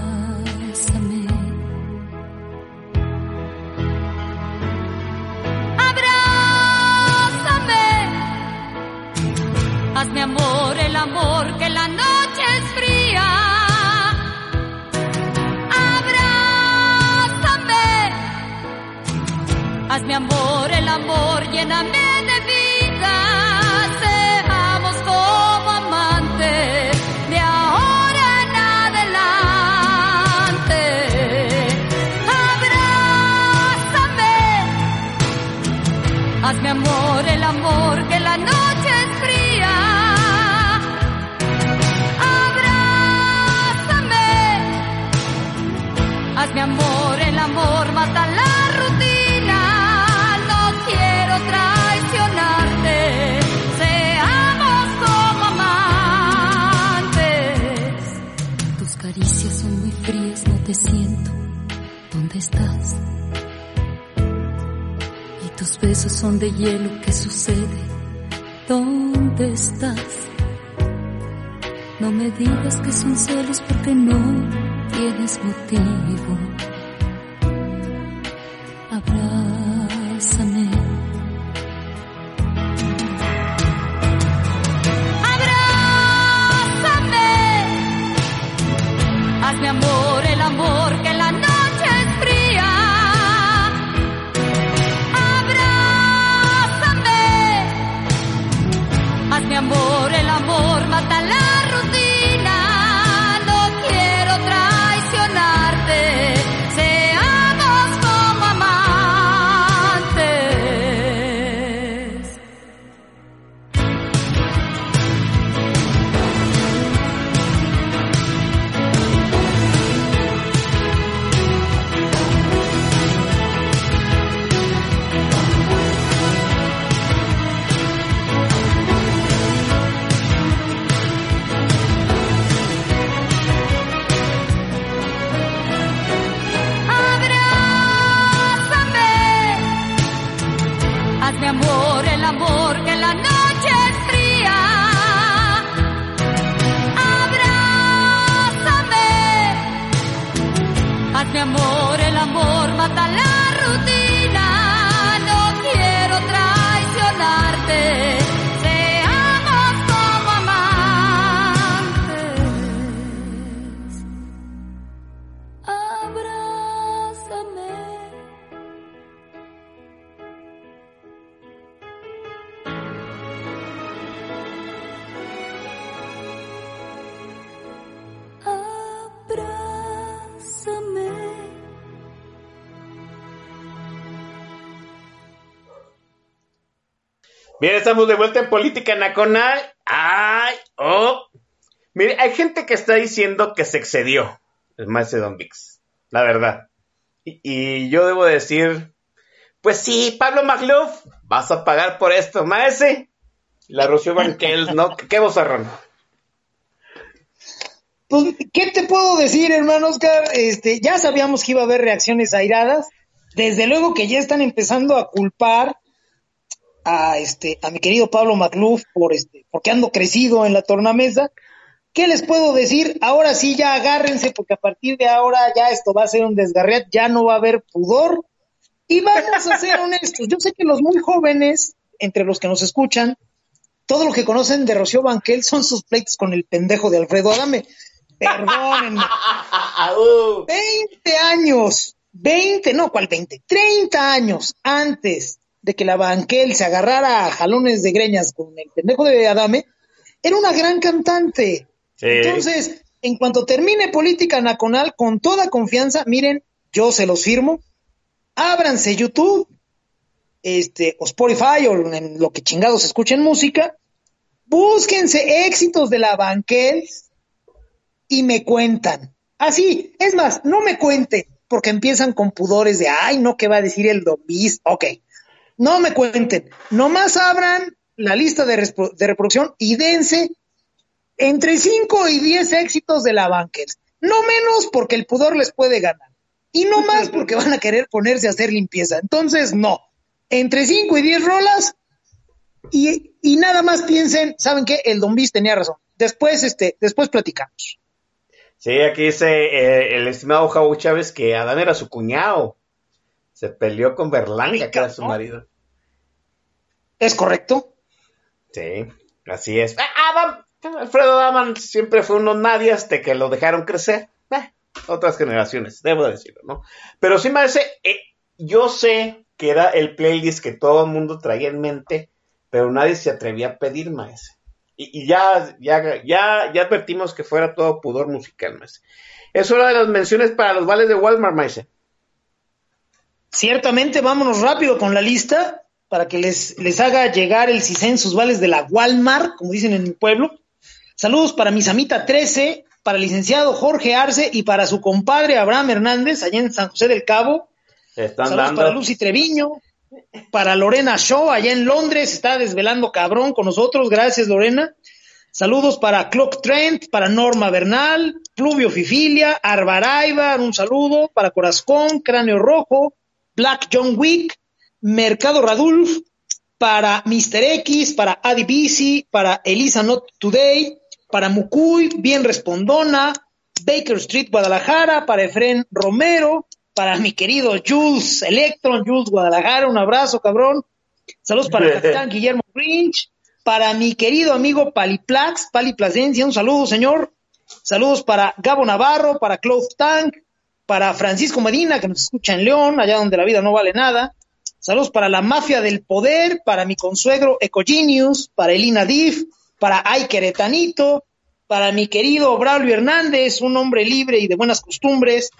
Son de hielo, ¿qué sucede? ¿Dónde estás? No me digas que son celos porque no tienes motivo. Estamos de vuelta en Política Nacional. ¡Ay! ¡Oh! Mire, hay gente que está diciendo que se excedió el maestro Don Vix. La verdad. Y, yo debo decir, pues sí, Pablo Magluf, vas a pagar por esto, maese. La Rocío Banquels, ¿no? ¿Qué vozarrón? Pues, ¿qué te puedo decir, hermano Oscar? Este, ya sabíamos que iba a haber reacciones airadas. Desde luego que ya están empezando a culpar a este a mi querido Pablo Macluf por este porque ando crecido en la tornamesa. ¿Qué les puedo decir? Ahora sí ya agárrense porque a partir de ahora ya esto va a ser un desgarriat, ya no va a haber pudor. Y vamos a ser honestos, yo sé que los muy jóvenes, entre los que nos escuchan, todo lo que conocen de Rocío Banquel son sus pleitos con el pendejo de Alfredo Adame. Perdónenme. 20 años, 20, no, ¿cuál 20? 30 años antes de que la Banquel se agarrara a jalones de greñas con el pendejo de Adame, era una gran cantante. Sí. Entonces, en cuanto termine Política Nacional, con toda confianza, miren, yo se los firmo, ábranse YouTube, este, o Spotify, o en lo que chingados escuchen música, búsquense éxitos de la Banquel y me cuentan. Así, es más, no me cuenten, porque empiezan con pudores de, ay, no, ¿qué va a decir el Don Bis? Ok, no me cuenten, nomás abran la lista de, repro- de reproducción y dense entre 5 y 10 éxitos de la Bankers. No menos porque el pudor les puede ganar. Y no más porque van a querer ponerse a hacer limpieza. Entonces, no. Entre 5 y 10 rolas y, y nada más piensen, ¿saben qué? El Don Bis tenía razón. Después, este, después platicamos. Sí, aquí dice eh, el estimado Javo Chávez que Adán era su cuñado. Se peleó con Berlanga, que era su marido. ¿Es correcto? Sí, así es. Ah, Adam, Alfredo Daman siempre fue uno nadie hasta que lo dejaron crecer. Eh, otras generaciones, debo decirlo, ¿no? Pero sí me hace, eh, yo sé que era el playlist que todo el mundo traía en mente, pero nadie se atrevía a pedir, maese. Y, y ya, ya, ya, ya advertimos que fuera todo pudor musical, maese. Es hora de las menciones para los vales de Walmart, maese. Ciertamente, vámonos rápido con la lista para que les, les haga llegar el CISEN sus vales de la Walmart, como dicen en mi pueblo. Saludos para mi Samita 13, para el licenciado Jorge Arce y para su compadre Abraham Hernández, allá en San José del Cabo. Están Saludos dando. para Lucy Treviño, para Lorena Shaw, allá en Londres, está desvelando cabrón con nosotros, gracias Lorena. Saludos para Clock Trent, para Norma Bernal, Pluvio Fifilia, Arbaraiba, un saludo para Corazón, Cráneo Rojo, Black John Wick, Mercado Radulf, para Mr. X, para Adi Bici, para Elisa Not Today, para Mucuy, Bien Respondona, Baker Street, Guadalajara, para Efren Romero, para mi querido Jules Electron, Jules Guadalajara, un abrazo, cabrón. Saludos para el capitán Guillermo Grinch, para mi querido amigo Paliplax, Paliplacencia, un saludo, señor. Saludos para Gabo Navarro, para Cloth Tank, para Francisco Medina, que nos escucha en León, allá donde la vida no vale nada. Saludos para la mafia del poder, para mi consuegro Ecogenius, para Elina Diff, para Ay Queretanito, para mi querido Braulio Hernández, un hombre libre y de buenas costumbres,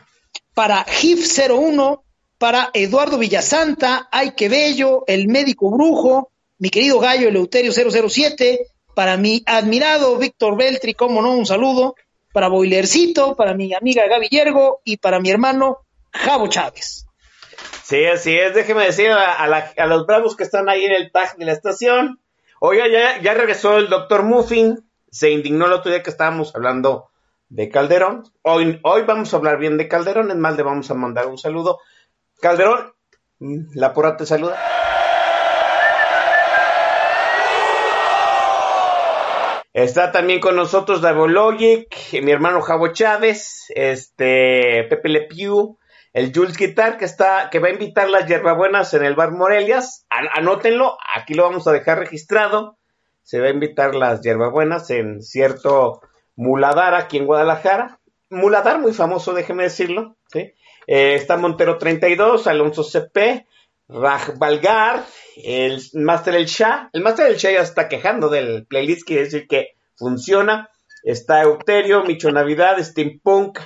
para GIF01, para Eduardo Villasanta, Ay que bello, el médico brujo, mi querido Gallo Eleuterio 007, para mi admirado Víctor Beltri, como no, un saludo, para Boilercito, para mi amiga Gaby Yergo y para mi hermano Javo Chávez. Sí, así es. Déjeme decir a, los bravos que están ahí en el tag de la estación. Oiga, ya, regresó el doctor Muffin. Se indignó el otro día que estábamos hablando de Calderón. Hoy, vamos a hablar bien de Calderón. Es más, le vamos a mandar un saludo. Calderón, la porra te saluda. Está también con nosotros Logic, mi hermano Javo Chávez, este Pepe Le Pew, el Jules Guitar que está, que va a invitar las hierbabuenas en el bar Morelias. Anótenlo, aquí lo vamos a dejar registrado. Se va a invitar las hierbabuenas en cierto muladar aquí en Guadalajara. Muladar muy famoso, déjeme decirlo. Eh, está Montero 32, Alonso CP, Raj Valgar, el Master El Shah. El Master El Shah ya está quejando del playlist, quiere decir que funciona. Está Euterio, Micho Navidad, Steampunk,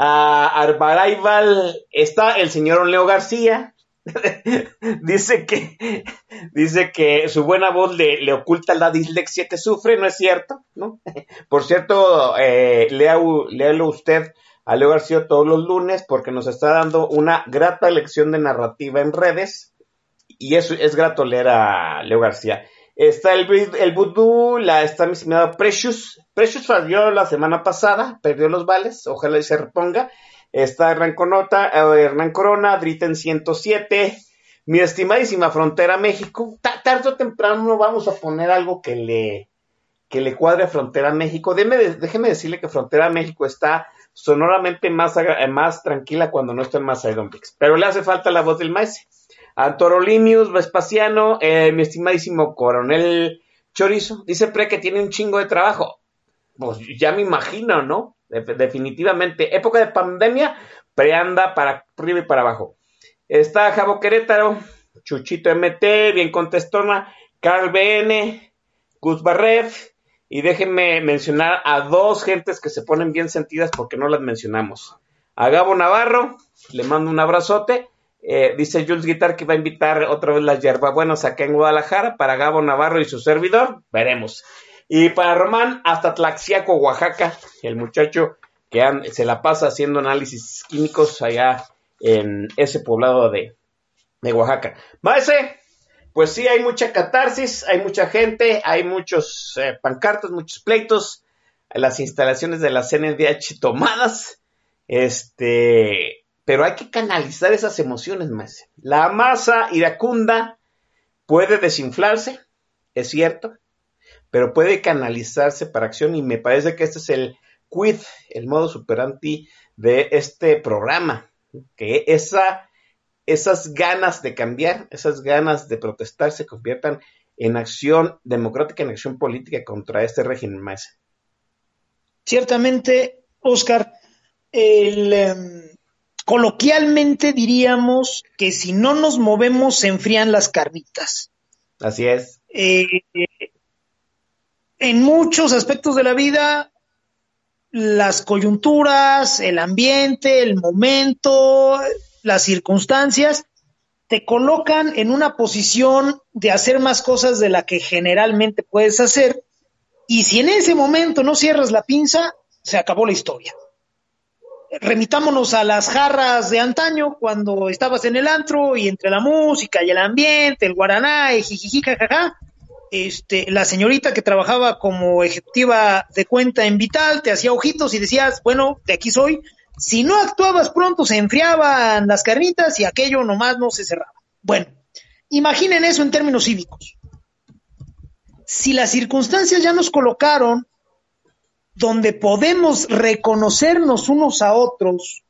a Arbaraival está el señor Leo García. dice que dice que su buena voz le, oculta la dislexia que sufre, no es cierto, ¿no? Por cierto, eh, léalo usted a Leo García todos los lunes porque nos está dando una grata lección de narrativa en redes y eso es grato leer a Leo García. Está el, el Voodoo, la, está mi estimado Precious. Precious falló la semana pasada, perdió los vales, ojalá y se reponga. Está Hernán, Conota, eh, Hernán Corona, Dritten 107. Mi estimadísima Frontera México. tarde o temprano vamos a poner algo que le, que le cuadre a Frontera México. déjeme decirle que Frontera México está sonoramente más, más tranquila cuando no está en más Pero le hace falta la voz del maestro. Antorolimius, Vespasiano, eh, mi estimadísimo coronel Chorizo, dice Pre que tiene un chingo de trabajo. Pues ya me imagino, ¿no? definitivamente. Época de pandemia, Pre anda para arriba y para abajo. Está Javo Querétaro, Chuchito MT, bien contestona, Carl BN, Gus Barref, y déjenme mencionar a dos gentes que se ponen bien sentidas porque no las mencionamos. A Gabo Navarro, le mando un abrazote, eh, dice Jules Guitar que va a invitar otra vez las hierbabuenas acá en Guadalajara para Gabo Navarro y su servidor. Veremos. Y para Román, hasta Tlaxiaco, Oaxaca, el muchacho que se la pasa haciendo análisis químicos allá en ese poblado de, Oaxaca. Maese, pues sí, hay mucha catarsis, hay mucha gente, hay muchos eh, pancartos, muchos pleitos, las instalaciones de la CNDH tomadas. Este, pero hay que canalizar esas emociones más. La masa iracunda puede desinflarse, es cierto, pero puede canalizarse para acción y me parece que este es el quid, el modo superanti de este programa, que esa, esas ganas de cambiar, esas ganas de protestar se conviertan en acción democrática, en acción política contra este régimen más. Ciertamente, Oscar, el, em, Coloquialmente diríamos que si no nos movemos se enfrían las carnitas. Así es. Eh, en muchos aspectos de la vida, las coyunturas, el ambiente, el momento, las circunstancias, te colocan en una posición de hacer más cosas de la que generalmente puedes hacer. Y si en ese momento no cierras la pinza, se acabó la historia remitámonos a las jarras de antaño, cuando estabas en el antro y entre la música y el ambiente, el guaraná, y jijiji, jajaja, este, la señorita que trabajaba como ejecutiva de cuenta en Vital te hacía ojitos y decías, bueno, de aquí soy. Si no actuabas pronto, se enfriaban las carnitas y aquello nomás no se cerraba. Bueno, imaginen eso en términos cívicos. Si las circunstancias ya nos colocaron donde podemos reconocernos unos a otros,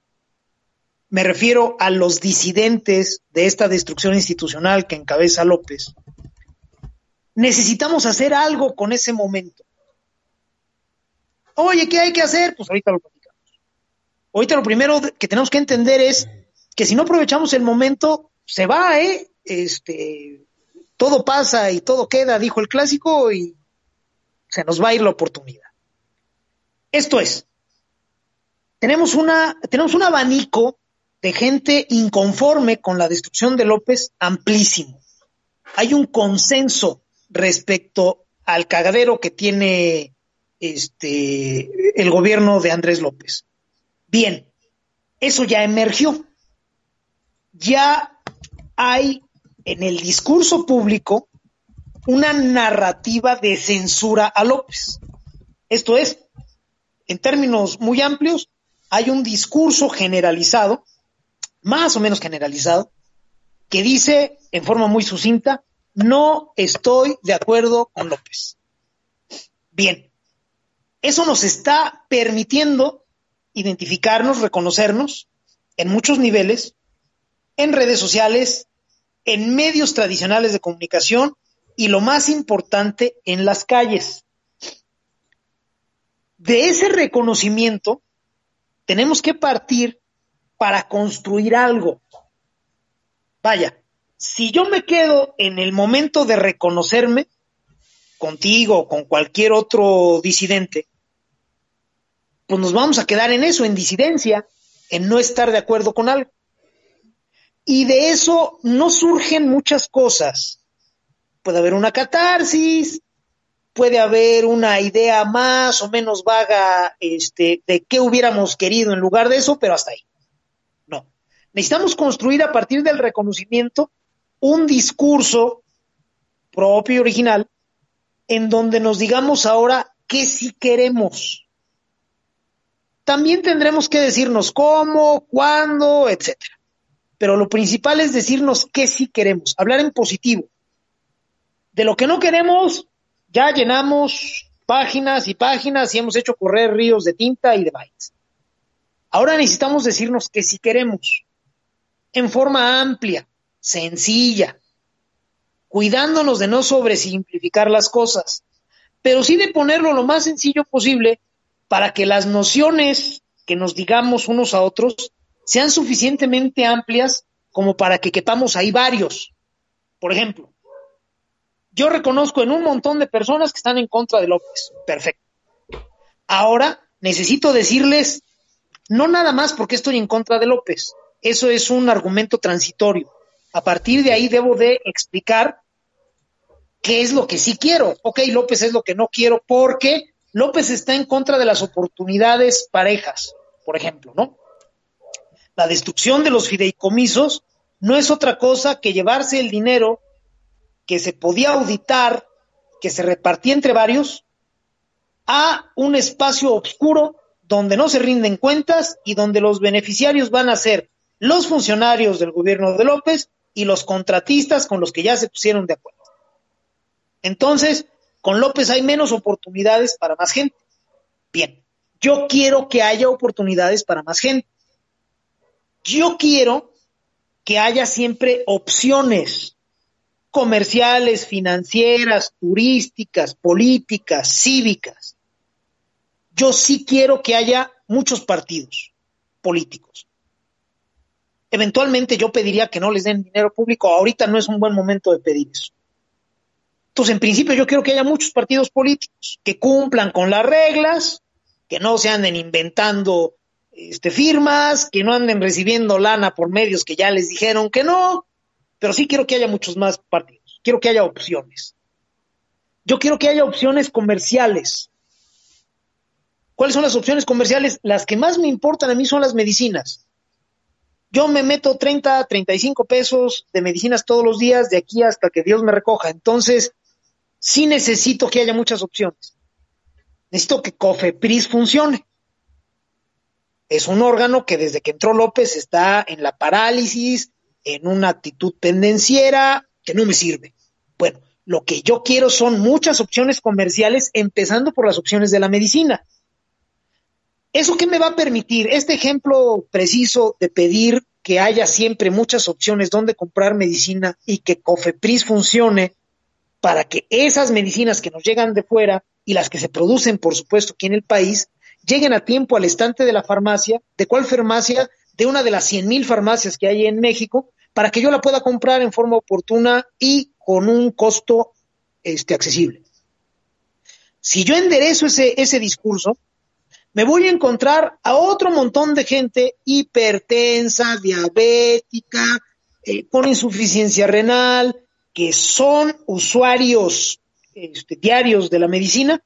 me refiero a los disidentes de esta destrucción institucional que encabeza López, necesitamos hacer algo con ese momento. Oye, ¿qué hay que hacer? Pues ahorita lo platicamos. Ahorita lo primero que tenemos que entender es que si no aprovechamos el momento, se va, ¿eh? Este, todo pasa y todo queda, dijo el clásico, y se nos va a ir la oportunidad. Esto es, tenemos, una, tenemos un abanico de gente inconforme con la destrucción de López amplísimo. Hay un consenso respecto al cagadero que tiene este el gobierno de Andrés López. Bien, eso ya emergió. Ya hay en el discurso público una narrativa de censura a López. Esto es, en términos muy amplios, hay un discurso generalizado, más o menos generalizado, que dice en forma muy sucinta, no estoy de acuerdo con López. Bien, eso nos está permitiendo identificarnos, reconocernos en muchos niveles, en redes sociales, en medios tradicionales de comunicación y lo más importante, en las calles. De ese reconocimiento tenemos que partir para construir algo. Vaya, si yo me quedo en el momento de reconocerme contigo o con cualquier otro disidente, pues nos vamos a quedar en eso, en disidencia, en no estar de acuerdo con algo. Y de eso no surgen muchas cosas. Puede haber una catarsis, puede haber una idea más o menos vaga este, de qué hubiéramos querido en lugar de eso, pero hasta ahí. No. Necesitamos construir a partir del reconocimiento un discurso propio y original en donde nos digamos ahora qué sí queremos. También tendremos que decirnos cómo, cuándo, etcétera. Pero lo principal es decirnos qué sí queremos, hablar en positivo. De lo que no queremos, ya llenamos páginas y páginas y hemos hecho correr ríos de tinta y de bytes. Ahora necesitamos decirnos qué sí queremos, en forma amplia, sencilla, cuidándonos de no sobresimplificar las cosas, pero sí de ponerlo lo más sencillo posible para que las nociones que nos digamos unos a otros sean suficientemente amplias como para que quepamos ahí varios. Por ejemplo, yo reconozco en un montón de personas que están en contra de López. Perfecto. Ahora necesito decirles, no nada más porque estoy en contra de López. Eso es un argumento transitorio. A partir de ahí debo de explicar qué es lo que sí quiero. Ok, López es lo que no quiero porque López está en contra de las oportunidades parejas, por ejemplo, ¿no? La destrucción de los fideicomisos no es otra cosa que llevarse el dinero que se podía auditar, que se repartía entre varios, a un espacio oscuro donde no se rinden cuentas y donde los beneficiarios van a ser los funcionarios del gobierno de López y los contratistas con los que ya se pusieron de acuerdo. Entonces, con López hay menos oportunidades para más gente. Bien, yo quiero que haya oportunidades para más gente. Yo quiero que haya siempre opciones comerciales, financieras, turísticas, políticas, cívicas. Yo sí quiero que haya muchos partidos políticos eventualmente yo pediría que no les den dinero público. Ahorita no es un buen momento de pedir eso. Entonces, en principio, yo quiero que haya muchos partidos políticos que cumplan con las reglas, que no se anden inventando este, firmas, que no anden recibiendo lana por medios que ya les dijeron que no, pero sí quiero que haya muchos más partidos. Quiero que haya opciones. Yo quiero que haya opciones comerciales. ¿Cuáles son las opciones comerciales? Las que más me importan a mí son las medicinas yo me meto 30, 35 pesos de medicinas todos los días de aquí hasta que Dios me recoja. Entonces, sí necesito que haya muchas opciones. Necesito que COFEPRIS funcione. Es un órgano que desde que entró López está en la parálisis, en una actitud tendenciera que no me sirve. Bueno, lo que yo quiero son muchas opciones comerciales, empezando por las opciones de la medicina. ¿Eso qué me va a permitir? Este ejemplo preciso de pedir que haya siempre muchas opciones donde comprar medicina y que Cofepris funcione para que esas medicinas que nos llegan de fuera y las que se producen, por supuesto, aquí en el país, lleguen a tiempo al estante de la farmacia. ¿De cuál farmacia? De una de las 100 mil farmacias que hay en México, para que yo la pueda comprar en forma oportuna y con un costo este, accesible. Si yo enderezo ese, discurso, me voy a encontrar a otro montón de gente hipertensa, diabética, eh, con insuficiencia renal, que son usuarios este, diarios de la medicina,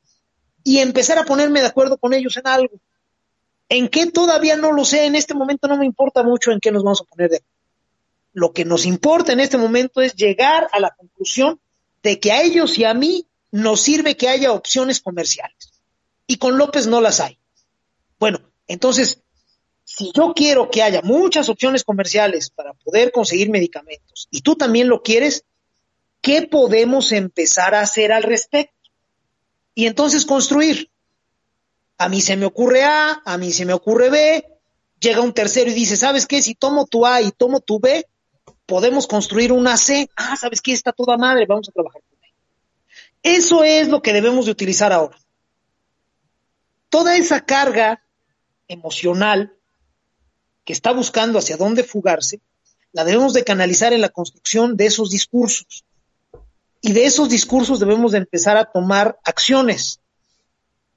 y empezar a ponerme de acuerdo con ellos en algo. ¿En qué todavía no lo sé? En este momento no me importa mucho en qué nos vamos a poner de acuerdo. Lo que nos importa en este momento es llegar a la conclusión de que a ellos y a mí nos sirve que haya opciones comerciales. Y con López no las hay. Bueno, entonces, si yo quiero que haya muchas opciones comerciales para poder conseguir medicamentos y tú también lo quieres, ¿qué podemos empezar a hacer al respecto? Y entonces construir. A mí se me ocurre A, a mí se me ocurre B, llega un tercero y dice, ¿sabes qué? Si tomo tu A y tomo tu B, podemos construir una C. Ah, ¿sabes qué? Está toda madre, vamos a trabajar con ella. Eso es lo que debemos de utilizar ahora. Toda esa carga emocional que está buscando hacia dónde fugarse, la debemos de canalizar en la construcción de esos discursos. Y de esos discursos debemos de empezar a tomar acciones.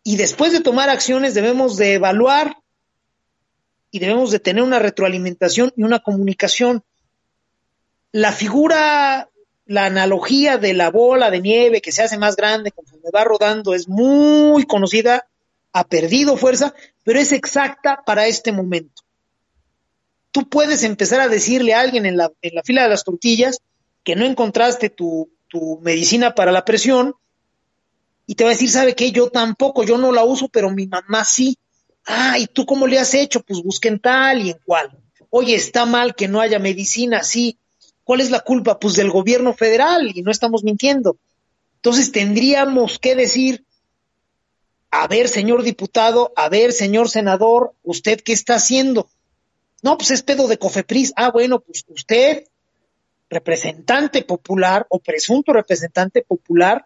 Y después de tomar acciones debemos de evaluar y debemos de tener una retroalimentación y una comunicación. La figura, la analogía de la bola de nieve que se hace más grande conforme va rodando es muy conocida ha perdido fuerza, pero es exacta para este momento. Tú puedes empezar a decirle a alguien en la, en la fila de las tortillas que no encontraste tu, tu medicina para la presión y te va a decir, ¿sabe qué? Yo tampoco, yo no la uso, pero mi mamá sí. Ah, ¿y tú cómo le has hecho? Pues busquen tal y en cual. Oye, está mal que no haya medicina, sí. ¿Cuál es la culpa? Pues del gobierno federal y no estamos mintiendo. Entonces tendríamos que decir, a ver, señor diputado, a ver, señor senador, ¿usted qué está haciendo? No, pues es pedo de Cofepris. Ah, bueno, pues usted, representante popular o presunto representante popular,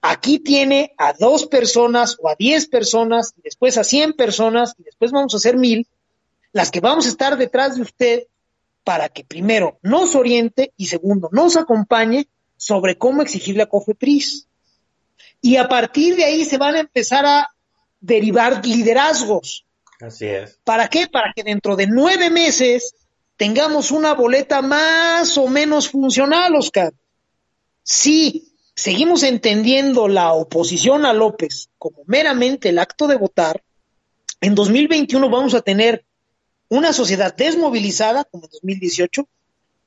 aquí tiene a dos personas o a diez personas, y después a cien personas, y después vamos a hacer mil, las que vamos a estar detrás de usted para que primero nos oriente y segundo nos acompañe sobre cómo exigirle a Cofepris. Y a partir de ahí se van a empezar a derivar liderazgos. Así es. ¿Para qué? Para que dentro de nueve meses tengamos una boleta más o menos funcional, Oscar. Si seguimos entendiendo la oposición a López como meramente el acto de votar, en 2021 vamos a tener una sociedad desmovilizada, como en 2018,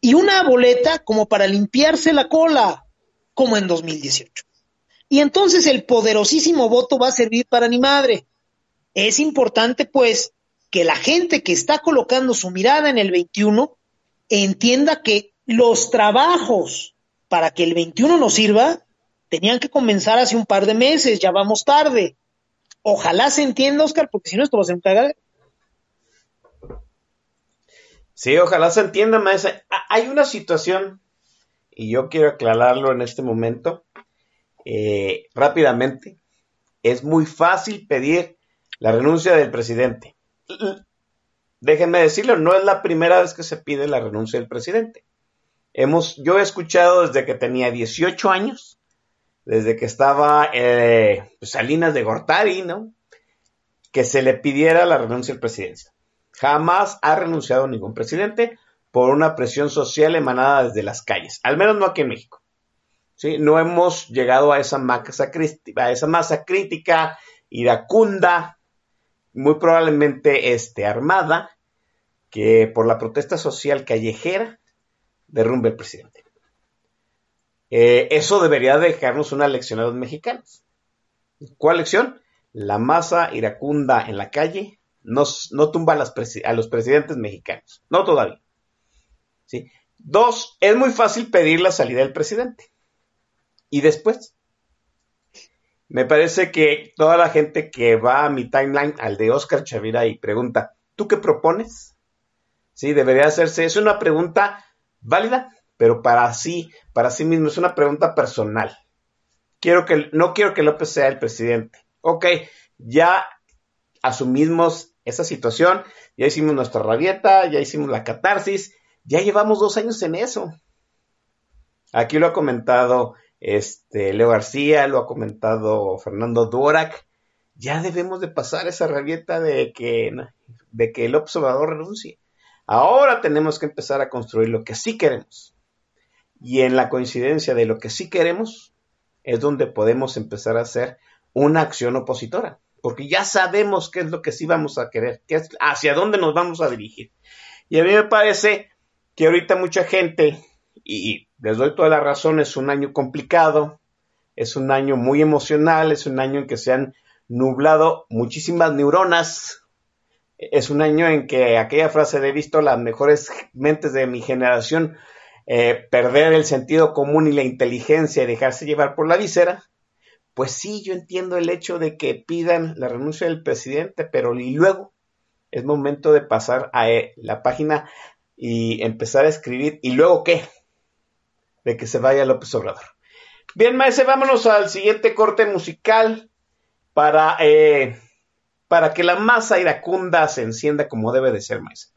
y una boleta como para limpiarse la cola, como en 2018. Y entonces el poderosísimo voto va a servir para mi madre. Es importante, pues, que la gente que está colocando su mirada en el 21 entienda que los trabajos para que el 21 nos sirva tenían que comenzar hace un par de meses, ya vamos tarde. Ojalá se entienda, Oscar, porque si no esto va a ser un. Sí, ojalá se entienda, maestra. Hay una situación, y yo quiero aclararlo en este momento, eh, rápidamente. Es muy fácil pedir la renuncia del presidente. Déjenme decirlo, no es la primera vez que se pide la renuncia del presidente. Hemos, yo he escuchado desde que tenía 18 años, desde que estaba eh, pues, Salinas de Gortari, ¿no? Que se le pidiera la renuncia del presidente. Jamás ha renunciado ningún presidente por una presión social emanada desde las calles, al menos no aquí en México. ¿sí? No hemos llegado a esa masa, crítica iracunda, muy probablemente este, armada, que por la protesta social callejera derrumbe el presidente. Eh, eso debería dejarnos una lección a los mexicanos. ¿Cuál lección? La masa iracunda en la calle no, tumba a, los presidentes mexicanos. No todavía. ¿Sí? Dos, es muy fácil pedir la salida del presidente. Y después, me parece que toda la gente que va a mi timeline, al de Oscar Chavira, y pregunta, ¿tú qué propones? Sí, debería hacerse. Es una pregunta válida, pero para sí, para sí mismo, es una pregunta personal. Quiero que, no quiero que López sea el presidente. Ok, ya asumimos esa situación, ya hicimos nuestra rabieta, ya hicimos la catarsis, ya llevamos dos años en eso. Aquí lo ha comentado este, Leo García, lo ha comentado Fernando Duorak, ya debemos de pasar esa rabieta de que, de que el observador renuncie. Ahora tenemos que empezar a construir lo que sí queremos. Y en la coincidencia de lo que sí queremos es donde podemos empezar a hacer una acción opositora, porque ya sabemos qué es lo que sí vamos a querer, qué es, hacia dónde nos vamos a dirigir. Y a mí me parece que ahorita mucha gente, y les doy toda la razón, es un año complicado, es un año muy emocional, es un año en que se han nublado muchísimas neuronas, es un año en que aquella frase de visto las mejores mentes de mi generación eh, perder el sentido común y la inteligencia y dejarse llevar por la víscera, pues sí, yo entiendo el hecho de que pidan la renuncia del presidente, pero luego es momento de pasar a eh, la página y empezar a escribir. ¿Y luego qué? De que se vaya López Obrador. Bien, maese, vámonos al siguiente corte musical para, eh, para que la masa iracunda se encienda como debe de ser, maese.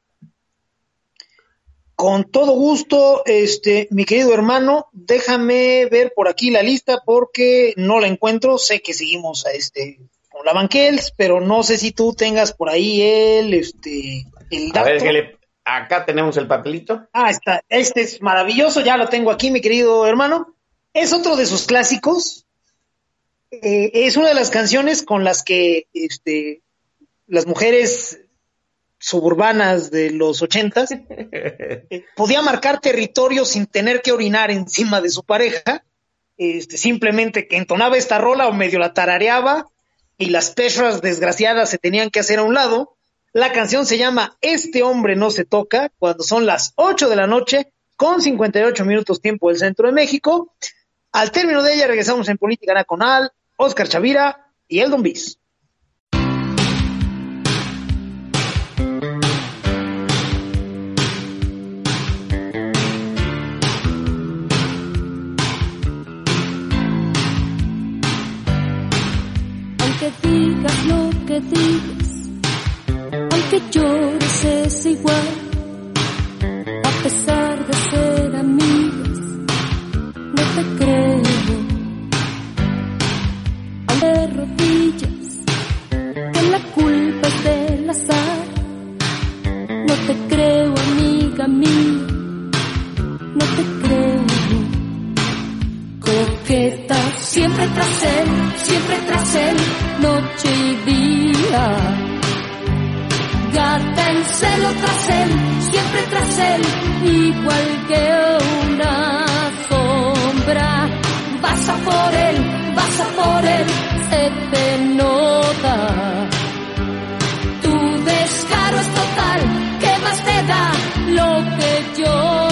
Con todo gusto, este, mi querido hermano, déjame ver por aquí la lista porque no la encuentro. Sé que seguimos a este con la Banquels, pero no sé si tú tengas por ahí el, este, el dato. A ver, que le, acá tenemos el papelito. Ah, está. Este es maravilloso, ya lo tengo aquí, mi querido hermano. Es otro de sus clásicos. Eh, es una de las canciones con las que este, las mujeres suburbanas de los ochentas eh, podía marcar territorio sin tener que orinar encima de su pareja, este, simplemente que entonaba esta rola o medio la tarareaba y las perras desgraciadas se tenían que hacer a un lado la canción se llama Este hombre no se toca, cuando son las 8 de la noche, con 58 minutos tiempo del centro de México. Al término de ella regresamos en Política Nacional, Oscar Chavira y Eldon Bis. Que digas que llores es igual, siempre tras él, siempre tras él, noche y día en celo tras él, siempre tras él, igual que una sombra. Vas a por él, vas a por él, se te nota. Tu descaro es total, ¿qué más te da lo que yo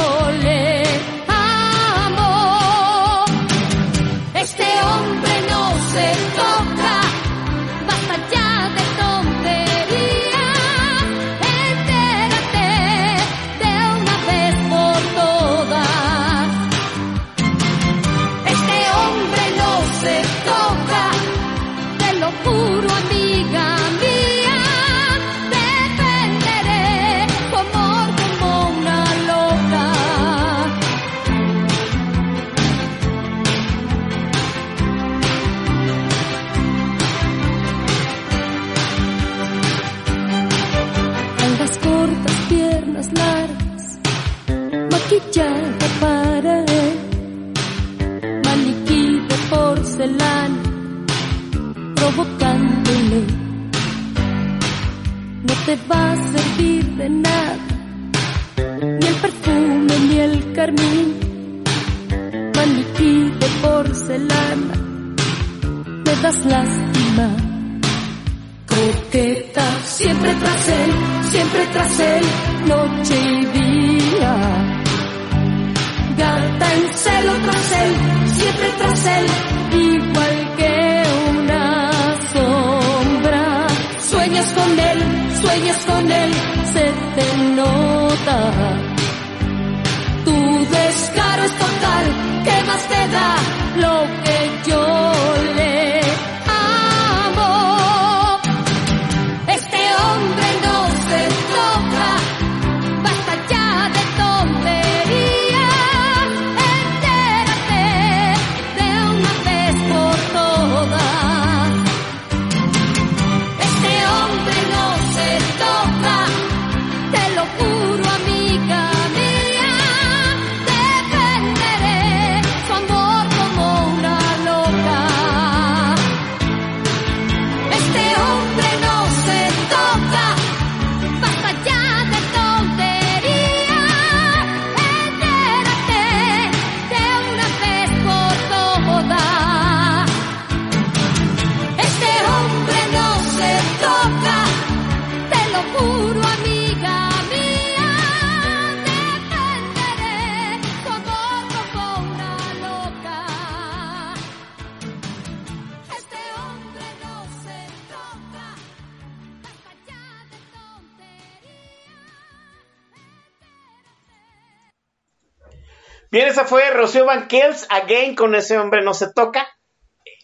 again con ese hombre no se toca.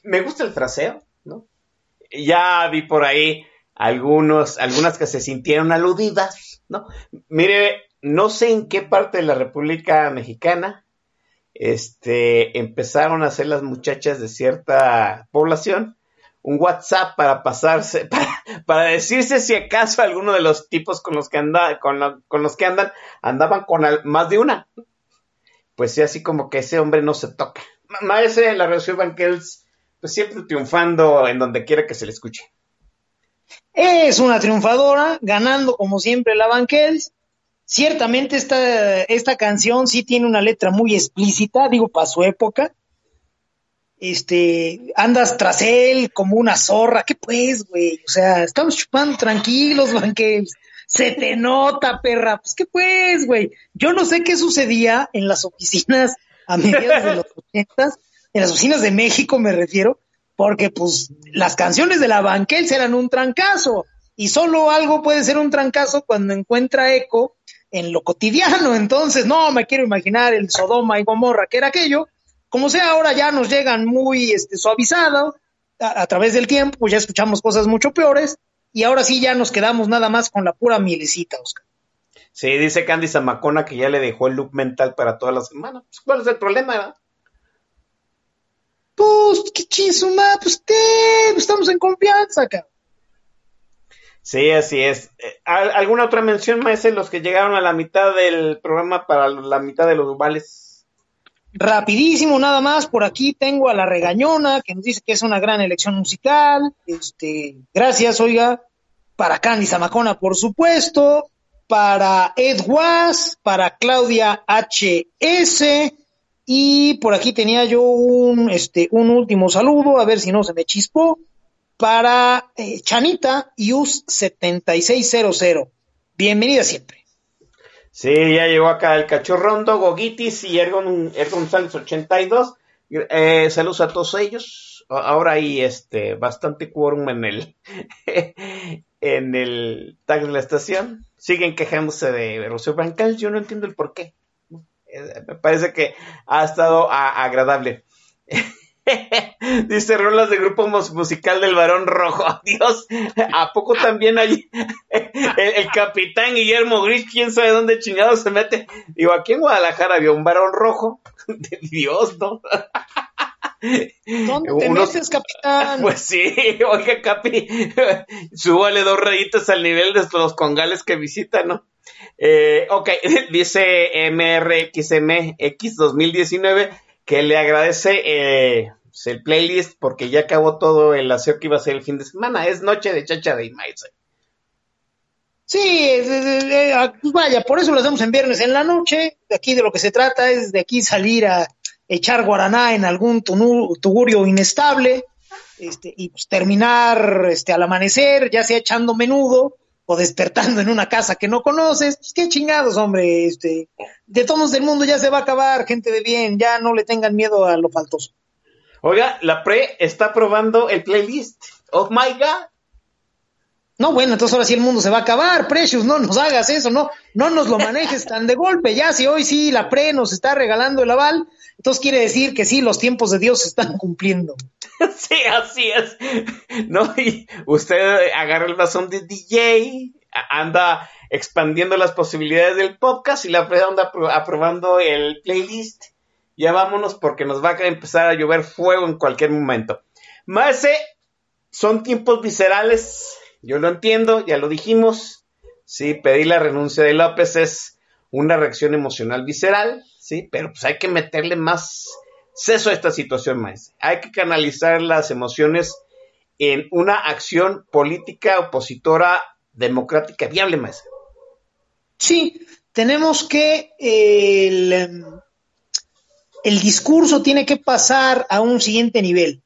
Me gusta el fraseo, ¿no? Ya vi por ahí algunos, algunas que se sintieron aludidas, ¿no? Mire, no sé en qué parte de la República Mexicana este, empezaron a hacer las muchachas de cierta población un WhatsApp para pasarse, para, decirse si acaso alguno de los tipos con los que con, lo- con los que andan, andaban con más de una. Pues sí, así como que ese hombre no se toca. Ma- Maese, la Rocío Banquels, pues siempre triunfando en donde quiera que se le escuche. Es una triunfadora, ganando como siempre la Banquels. Ciertamente esta, esta canción sí tiene una letra muy explícita, digo, para su época. Este, andas tras él como una zorra. ¿Qué pues, güey? O sea, estamos chupando tranquilos, Banquels. Se te nota, perra. Pues, ¿qué pues, güey? Yo no sé qué sucedía en las oficinas a mediados de los ochentas, en las oficinas de México me refiero, porque pues las canciones de la Banquels eran un trancazo y solo algo puede ser un trancazo cuando encuentra eco en lo cotidiano. Entonces, no me quiero imaginar el Sodoma y Gomorra que era aquello. Como sea, ahora ya nos llegan muy este, suavizado a, a través del tiempo, pues ya escuchamos cosas mucho peores y ahora sí ya nos quedamos nada más con la pura mielecita, Oscar. Sí, dice Candy Zamacona que ya le dejó el loop mental para toda la semana. Pues, ¿Cuál es el problema? verdad? Pues, qué chisuma, pues pues, estamos en confianza, cabrón. Sí, así es. Eh, ¿al- ¿Alguna otra mención, maese? Los que llegaron a la mitad del programa para la mitad de los vales. Rapidísimo, nada más, por aquí tengo a la regañona, que nos dice que es una gran elección musical. Este, gracias, oiga, para Candy Zamacona, por supuesto, para Ed Was, para Claudia HS, y por aquí tenía yo un, este, un último saludo, a ver si no se me chispó, para eh, Chanita Yus 7600. Bienvenida siempre. Sí, ya llegó acá el cachorrondo, Gogitis y Ergon, Ergon González 82. Eh, saludos a todos ellos. Ahora hay este bastante quórum en el en el tag de la estación. Siguen quejándose de Rocío Bancal. Yo no entiendo el por qué. Eh, me parece que ha estado agradable. Dice rolas de grupo mus- musical del varón rojo. Dios, ¿a poco también hay el, el capitán Guillermo Gris? ¿Quién sabe dónde chingado se mete? Digo, aquí en Guadalajara había un varón rojo. Dios, ¿no? ¿Dónde te Unos- metes, capitán? Pues sí, oiga, Capi, súbale dos rayitas al nivel de los congales que visita, ¿no? Eh, ok, dice MRXMX 2019 que le agradece eh, el playlist porque ya acabó todo el aseo que iba a ser el fin de semana. Es noche de chacha de maíz. Sí, eh, ah, pues vaya, por eso lo hacemos en viernes en la noche. De aquí de lo que se trata es de aquí salir a echar guaraná en algún tugurio inestable, este, y pues, terminar este, al amanecer, ya sea echando menudo o despertando en una casa que no conoces, pues qué chingados, hombre, este, de todos del mundo ya se va a acabar, gente de bien, ya no le tengan miedo a lo faltoso. Oiga, la pre está probando el playlist. Oh my god. No, bueno, entonces ahora sí el mundo se va a acabar, Precious, no nos hagas eso, no, no nos lo manejes tan de golpe. Ya si hoy sí la pre nos está regalando el aval, entonces quiere decir que sí, los tiempos de Dios se están cumpliendo. Sí, así es. No, y usted agarra el bastón de DJ, anda expandiendo las posibilidades del podcast y la anda aprobando el playlist. Ya vámonos porque nos va a empezar a llover fuego en cualquier momento. Más son tiempos viscerales, yo lo entiendo, ya lo dijimos. Sí, pedir la renuncia de López es una reacción emocional visceral, sí, pero pues hay que meterle más seso a esta situación, maestro. Hay que canalizar las emociones en una acción política opositora democrática viable, maestro. Sí, tenemos que el, el discurso tiene que pasar a un siguiente nivel.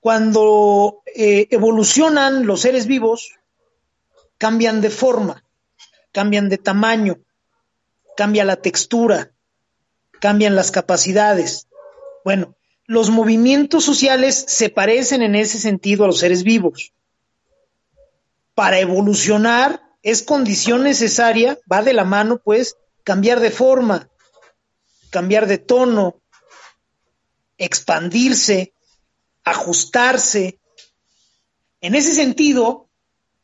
Cuando eh, evolucionan los seres vivos, cambian de forma, cambian de tamaño, cambia la textura, cambian las capacidades. Bueno, los movimientos sociales se parecen en ese sentido a los seres vivos. Para evolucionar es condición necesaria, va de la mano, pues, cambiar de forma, cambiar de tono, expandirse, ajustarse. En ese sentido,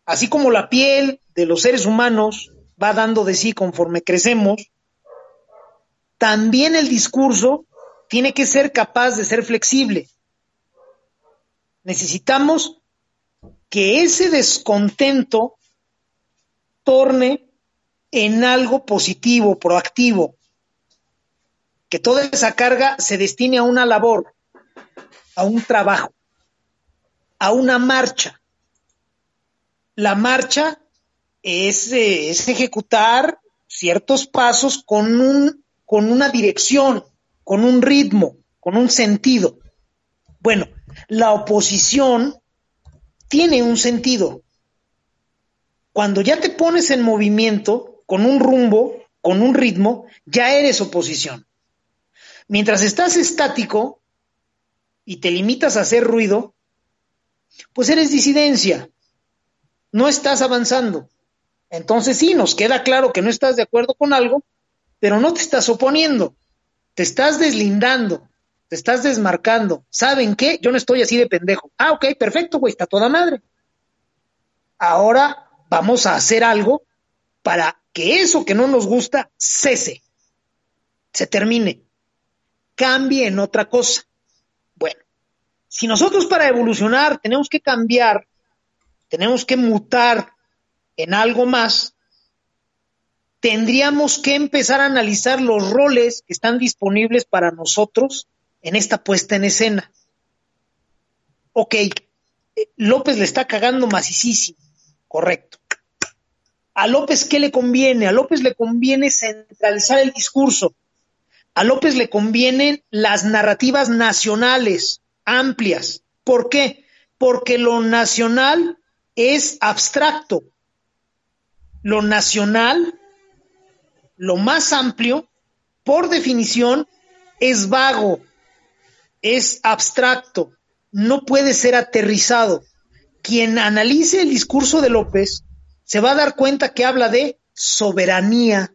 así como la piel de los seres humanos va dando de sí conforme crecemos, también el discurso tiene que ser capaz de ser flexible. Necesitamos que ese descontento torne en algo positivo, proactivo, que toda esa carga se destine a una labor, a un trabajo, a una marcha. La marcha es, eh, es ejecutar ciertos pasos con un con una dirección, con un ritmo, con un sentido. Bueno, la oposición tiene un sentido. Cuando ya te pones en movimiento, con un rumbo, con un ritmo, ya eres oposición. Mientras estás estático y te limitas a hacer ruido, pues eres disidencia. No estás avanzando. Entonces sí, nos queda claro que no estás de acuerdo con algo, pero no te estás oponiendo, te estás deslindando, te estás desmarcando. ¿Saben qué? Yo no estoy así de pendejo. Ah, ok, perfecto, güey, está toda madre. Ahora vamos a hacer algo para que eso que no nos gusta cese, se termine, cambie en otra cosa. Bueno, si nosotros para evolucionar tenemos que cambiar, tenemos que mutar en algo más, tendríamos que empezar a analizar los roles que están disponibles para nosotros en esta puesta en escena. Ok, eh, López le está cagando macicísimo, correcto. A López, ¿qué le conviene? A López le conviene centralizar el discurso. A López le convienen las narrativas nacionales, amplias. ¿Por qué? Porque lo nacional es abstracto. Lo nacional lo más amplio, por definición, es vago, es abstracto, no puede ser aterrizado. Quien analice el discurso de López se va a dar cuenta que habla de soberanía,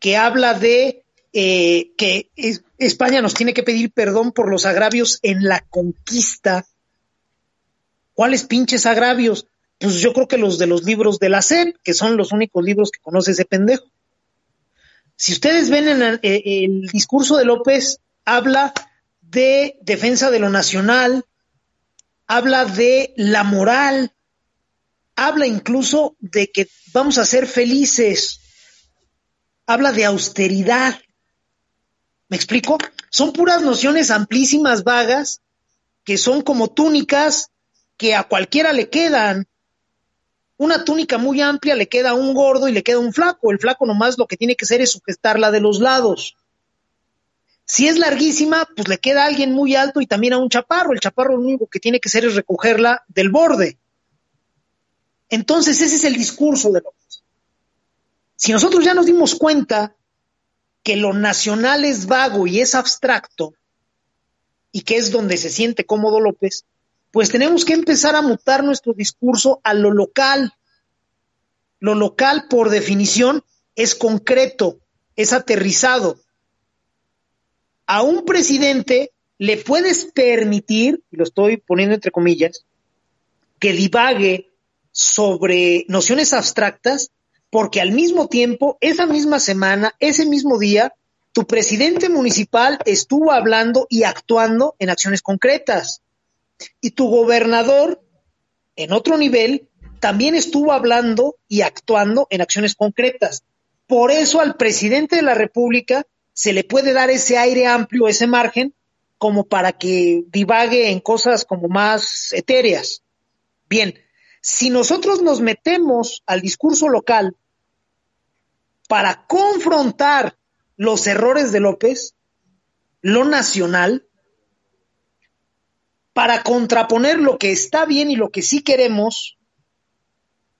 que habla de eh, que España nos tiene que pedir perdón por los agravios en la conquista. ¿Cuáles pinches agravios? Pues yo creo que los de los libros de la SEP, que son los únicos libros que conoce ese pendejo. Si ustedes ven en el, discurso de López, habla de defensa de lo nacional, habla de la moral, habla incluso de que vamos a ser felices, habla de austeridad. ¿Me explico? Son puras nociones amplísimas, vagas, que son como túnicas que a cualquiera le quedan una túnica muy amplia le queda a un gordo y le queda a un flaco. El flaco nomás lo que tiene que hacer es sujetarla de los lados. Si es larguísima, pues le queda a alguien muy alto y también a un chaparro. El chaparro lo único que tiene que hacer es recogerla del borde. Entonces ese es el discurso de López. Si nosotros ya nos dimos cuenta que lo nacional es vago y es abstracto, y que es donde se siente cómodo López, pues tenemos que empezar a mutar nuestro discurso a lo local. Lo local, por definición, es concreto, es aterrizado. A un presidente le puedes permitir, y lo estoy poniendo entre comillas, que divague sobre nociones abstractas, porque al mismo tiempo, esa misma semana, ese mismo día, tu presidente municipal estuvo hablando y actuando en acciones concretas. Y tu gobernador, en otro nivel, también estuvo hablando y actuando en acciones concretas. Por eso al presidente de la República se le puede dar ese aire amplio, ese margen, como para que divague en cosas como más etéreas. Bien, si nosotros nos metemos al discurso local para confrontar los errores de López, lo nacional, para contraponer lo que está bien y lo que sí queremos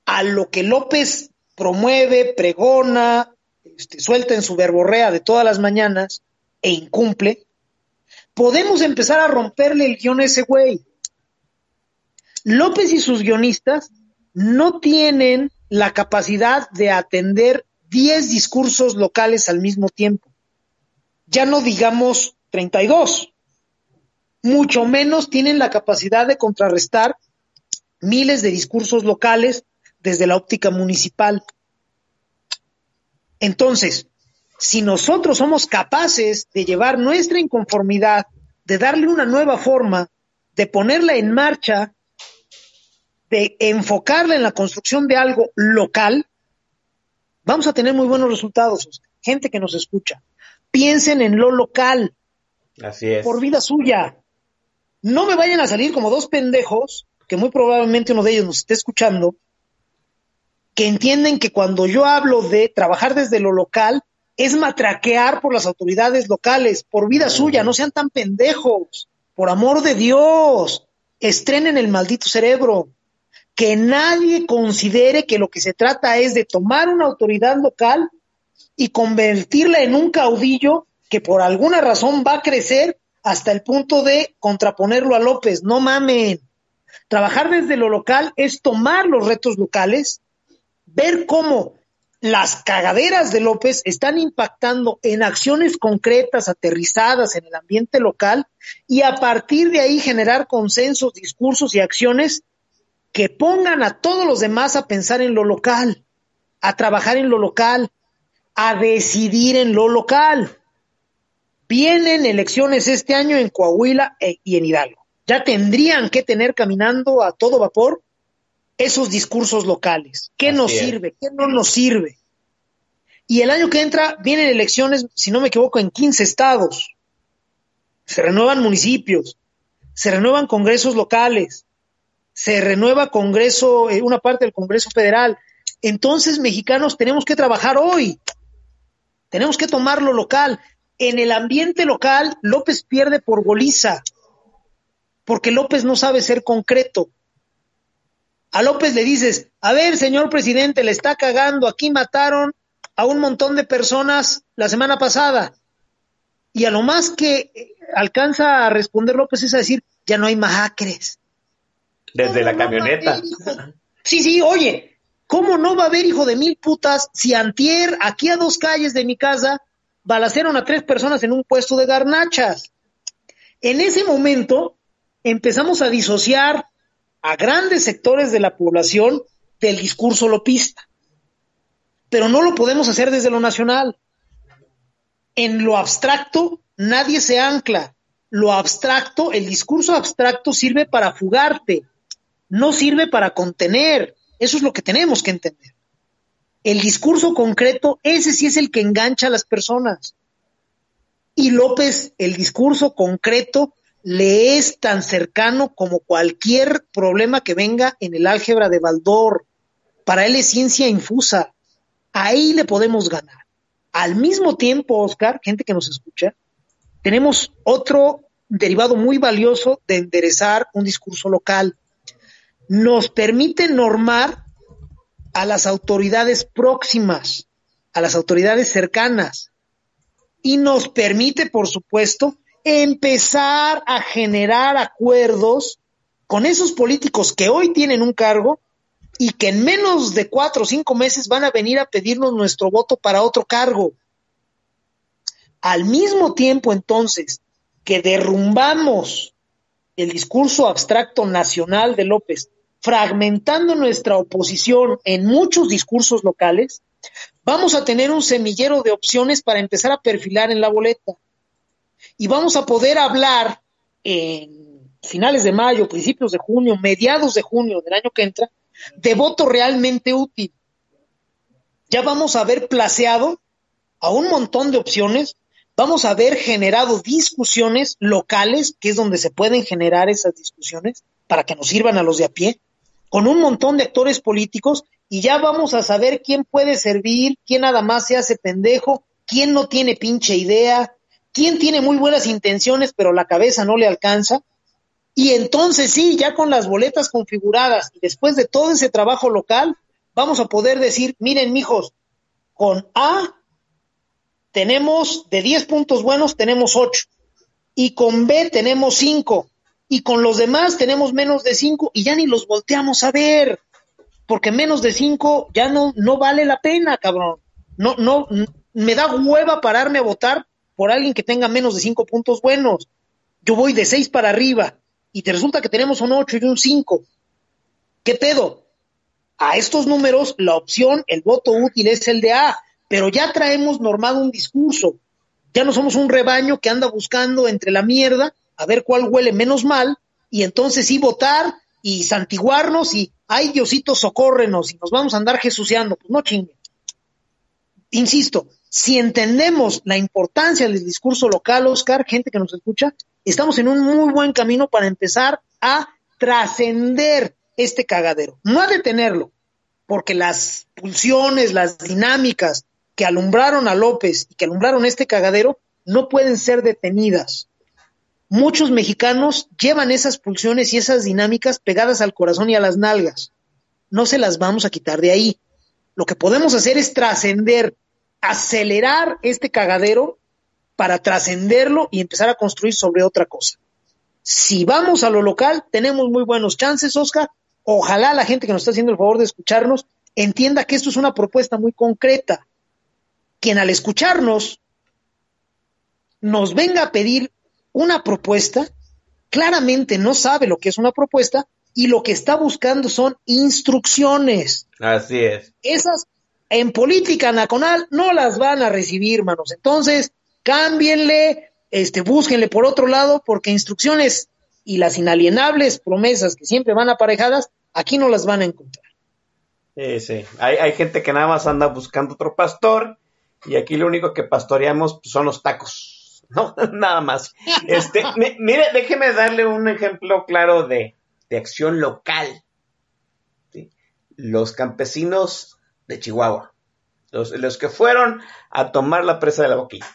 a lo que López promueve, pregona, este, suelta en su verborrea de todas las mañanas e incumple, podemos empezar a romperle el guion a ese güey. López y sus guionistas no tienen la capacidad de atender 10 discursos locales al mismo tiempo. Ya no digamos 32. Mucho menos tienen la capacidad de contrarrestar miles de discursos locales desde la óptica municipal. Entonces, si nosotros somos capaces de llevar nuestra inconformidad, de darle una nueva forma, de ponerla en marcha de enfocarla en la construcción de algo local, vamos a tener muy buenos resultados. Gente que nos escucha, piensen en lo local. Así es. Por vida suya. No me vayan a salir como dos pendejos, que muy probablemente uno de ellos nos esté escuchando, que entienden que cuando yo hablo de trabajar desde lo local, es matraquear por las autoridades locales, por vida suya, no sean tan pendejos, por amor de Dios, estrenen el maldito cerebro. Que nadie considere que lo que se trata es de tomar una autoridad local y convertirla en un caudillo que por alguna razón va a crecer hasta el punto de contraponerlo a López. No mamen. Trabajar desde lo local es tomar los retos locales, ver cómo las cagaderas de López están impactando en acciones concretas, aterrizadas en el ambiente local, y a partir de ahí generar consensos, discursos y acciones que pongan a todos los demás a pensar en lo local, a trabajar en lo local, a decidir en lo local. Vienen elecciones este año en Coahuila e, y en Hidalgo. Ya tendrían que tener caminando a todo vapor esos discursos locales. ¿Qué nos sirve? ¿Qué no nos sirve? Y el año que entra vienen elecciones, si no me equivoco, en 15 estados. Se renuevan municipios, se renuevan congresos locales, se renueva Congreso, eh, una parte del Congreso Federal. Entonces, mexicanos, tenemos que trabajar hoy. Tenemos que tomar lo local. En el ambiente local, López pierde por goliza, porque López no sabe ser concreto. A López le dices, a ver, señor presidente, le está cagando, aquí mataron a un montón de personas la semana pasada. Y a lo más que eh, alcanza a responder López es a decir, ya no hay masacres, desde la camioneta. sí, sí, oye, ¿cómo no va a haber hijo de mil putas si antier, aquí a dos calles de mi casa, balacearon a tres personas en un puesto de garnachas? En ese momento empezamos a disociar a grandes sectores de la población del discurso lopista. Pero no lo podemos hacer desde lo nacional. En lo abstracto nadie se ancla. Lo abstracto, el discurso abstracto sirve para fugarte, no sirve para contener. Eso es lo que tenemos que entender. El discurso concreto, ese sí es el que engancha a las personas. Y López, el discurso concreto, le es tan cercano como cualquier problema que venga en el álgebra de Baldor. Para él es ciencia infusa. Ahí le podemos ganar. Al mismo tiempo, Oscar, gente que nos escucha, tenemos otro derivado muy valioso de enderezar un discurso local. Nos permite normar a las autoridades próximas, a las autoridades cercanas, y nos permite, por supuesto, empezar a generar acuerdos con esos políticos que hoy tienen un cargo y que en menos de cuatro o cinco meses van a venir a pedirnos nuestro voto para otro cargo. Al mismo tiempo, entonces, que derrumbamos el discurso abstracto nacional de López, fragmentando nuestra oposición en muchos discursos locales, vamos a tener un semillero de opciones para empezar a perfilar en la boleta. Y vamos a poder hablar en finales de mayo, principios de junio, mediados de junio del año que entra, de voto realmente útil. Ya vamos a haber placeado a un montón de opciones, vamos a haber generado discusiones locales, que es donde se pueden generar esas discusiones, para que nos sirvan a los de a pie, con un montón de actores políticos, y ya vamos a saber quién puede servir, quién nada más se hace pendejo, quién no tiene pinche idea, quién tiene muy buenas intenciones, pero la cabeza no le alcanza, y entonces sí, ya con las boletas configuradas y después de todo ese trabajo local, vamos a poder decir, miren, mijos, con A tenemos de 10 puntos buenos, tenemos 8. Y con B tenemos 5. Y con los demás tenemos menos de 5 y ya ni los volteamos a ver. Porque menos de 5 ya no, no vale la pena, cabrón. No, no, me da hueva pararme a votar por alguien que tenga menos de 5 puntos buenos. Yo voy de 6 para arriba y te resulta que tenemos un 8 y un 5. ¿Qué pedo? A estos números, la opción, el voto útil es el de A, pero ya traemos normado un discurso. Ya no somos un rebaño que anda buscando entre la mierda a ver cuál huele menos mal y entonces sí votar y santiguarnos y, ay Diosito, socórrenos y nos vamos a andar jesuciando. Pues no chingue. Insisto, si entendemos la importancia del discurso local, Oscar, gente que nos escucha, estamos en un muy buen camino para empezar a trascender este cagadero, no a detenerlo, porque las pulsiones, las dinámicas que alumbraron a López y que alumbraron este cagadero no pueden ser detenidas. Muchos mexicanos llevan esas pulsiones y esas dinámicas pegadas al corazón y a las nalgas. No se las vamos a quitar de ahí. Lo que podemos hacer es trascender, acelerar este cagadero para trascenderlo y empezar a construir sobre otra cosa. Si vamos a lo local, tenemos muy buenos chances, Oscar. Ojalá la gente que nos está haciendo el favor de escucharnos entienda que esto es una propuesta muy concreta. Quien al escucharnos nos venga a pedir una propuesta, claramente no sabe lo que es una propuesta y lo que está buscando son instrucciones. Así es. Esas en política nacional no las van a recibir, hermanos. Entonces, cámbienle, este, búsquenle por otro lado, porque instrucciones y las inalienables promesas que siempre van aparejadas, aquí no las van a encontrar. Sí, sí. Hay, hay gente que nada más anda buscando otro pastor y aquí lo único que pastoreamos son los tacos, ¿no? nada más. Este, mire, déjeme darle un ejemplo claro de, de acción local. Los campesinos de Chihuahua, los, los que fueron a tomar la presa de la boquilla.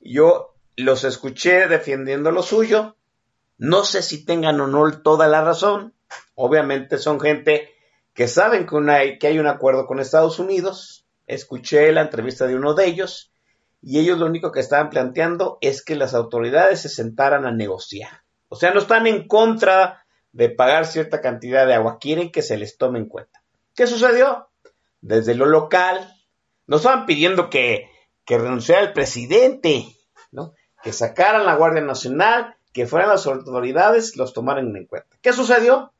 Yo los escuché defendiendo lo suyo. No sé si tengan o no toda la razón. Obviamente son gente que saben que, que hay un acuerdo con Estados Unidos. Escuché la entrevista de uno de ellos y ellos lo único que estaban planteando es que las autoridades se sentaran a negociar. O sea, no están en contra de pagar cierta cantidad de agua, quieren que se les tome en cuenta. ¿Qué sucedió? Desde lo local, nos estaban pidiendo que renunciara el presidente, ¿no? Que sacaran la Guardia Nacional, que fueran las autoridades, los tomaran en cuenta. ¿Qué sucedió?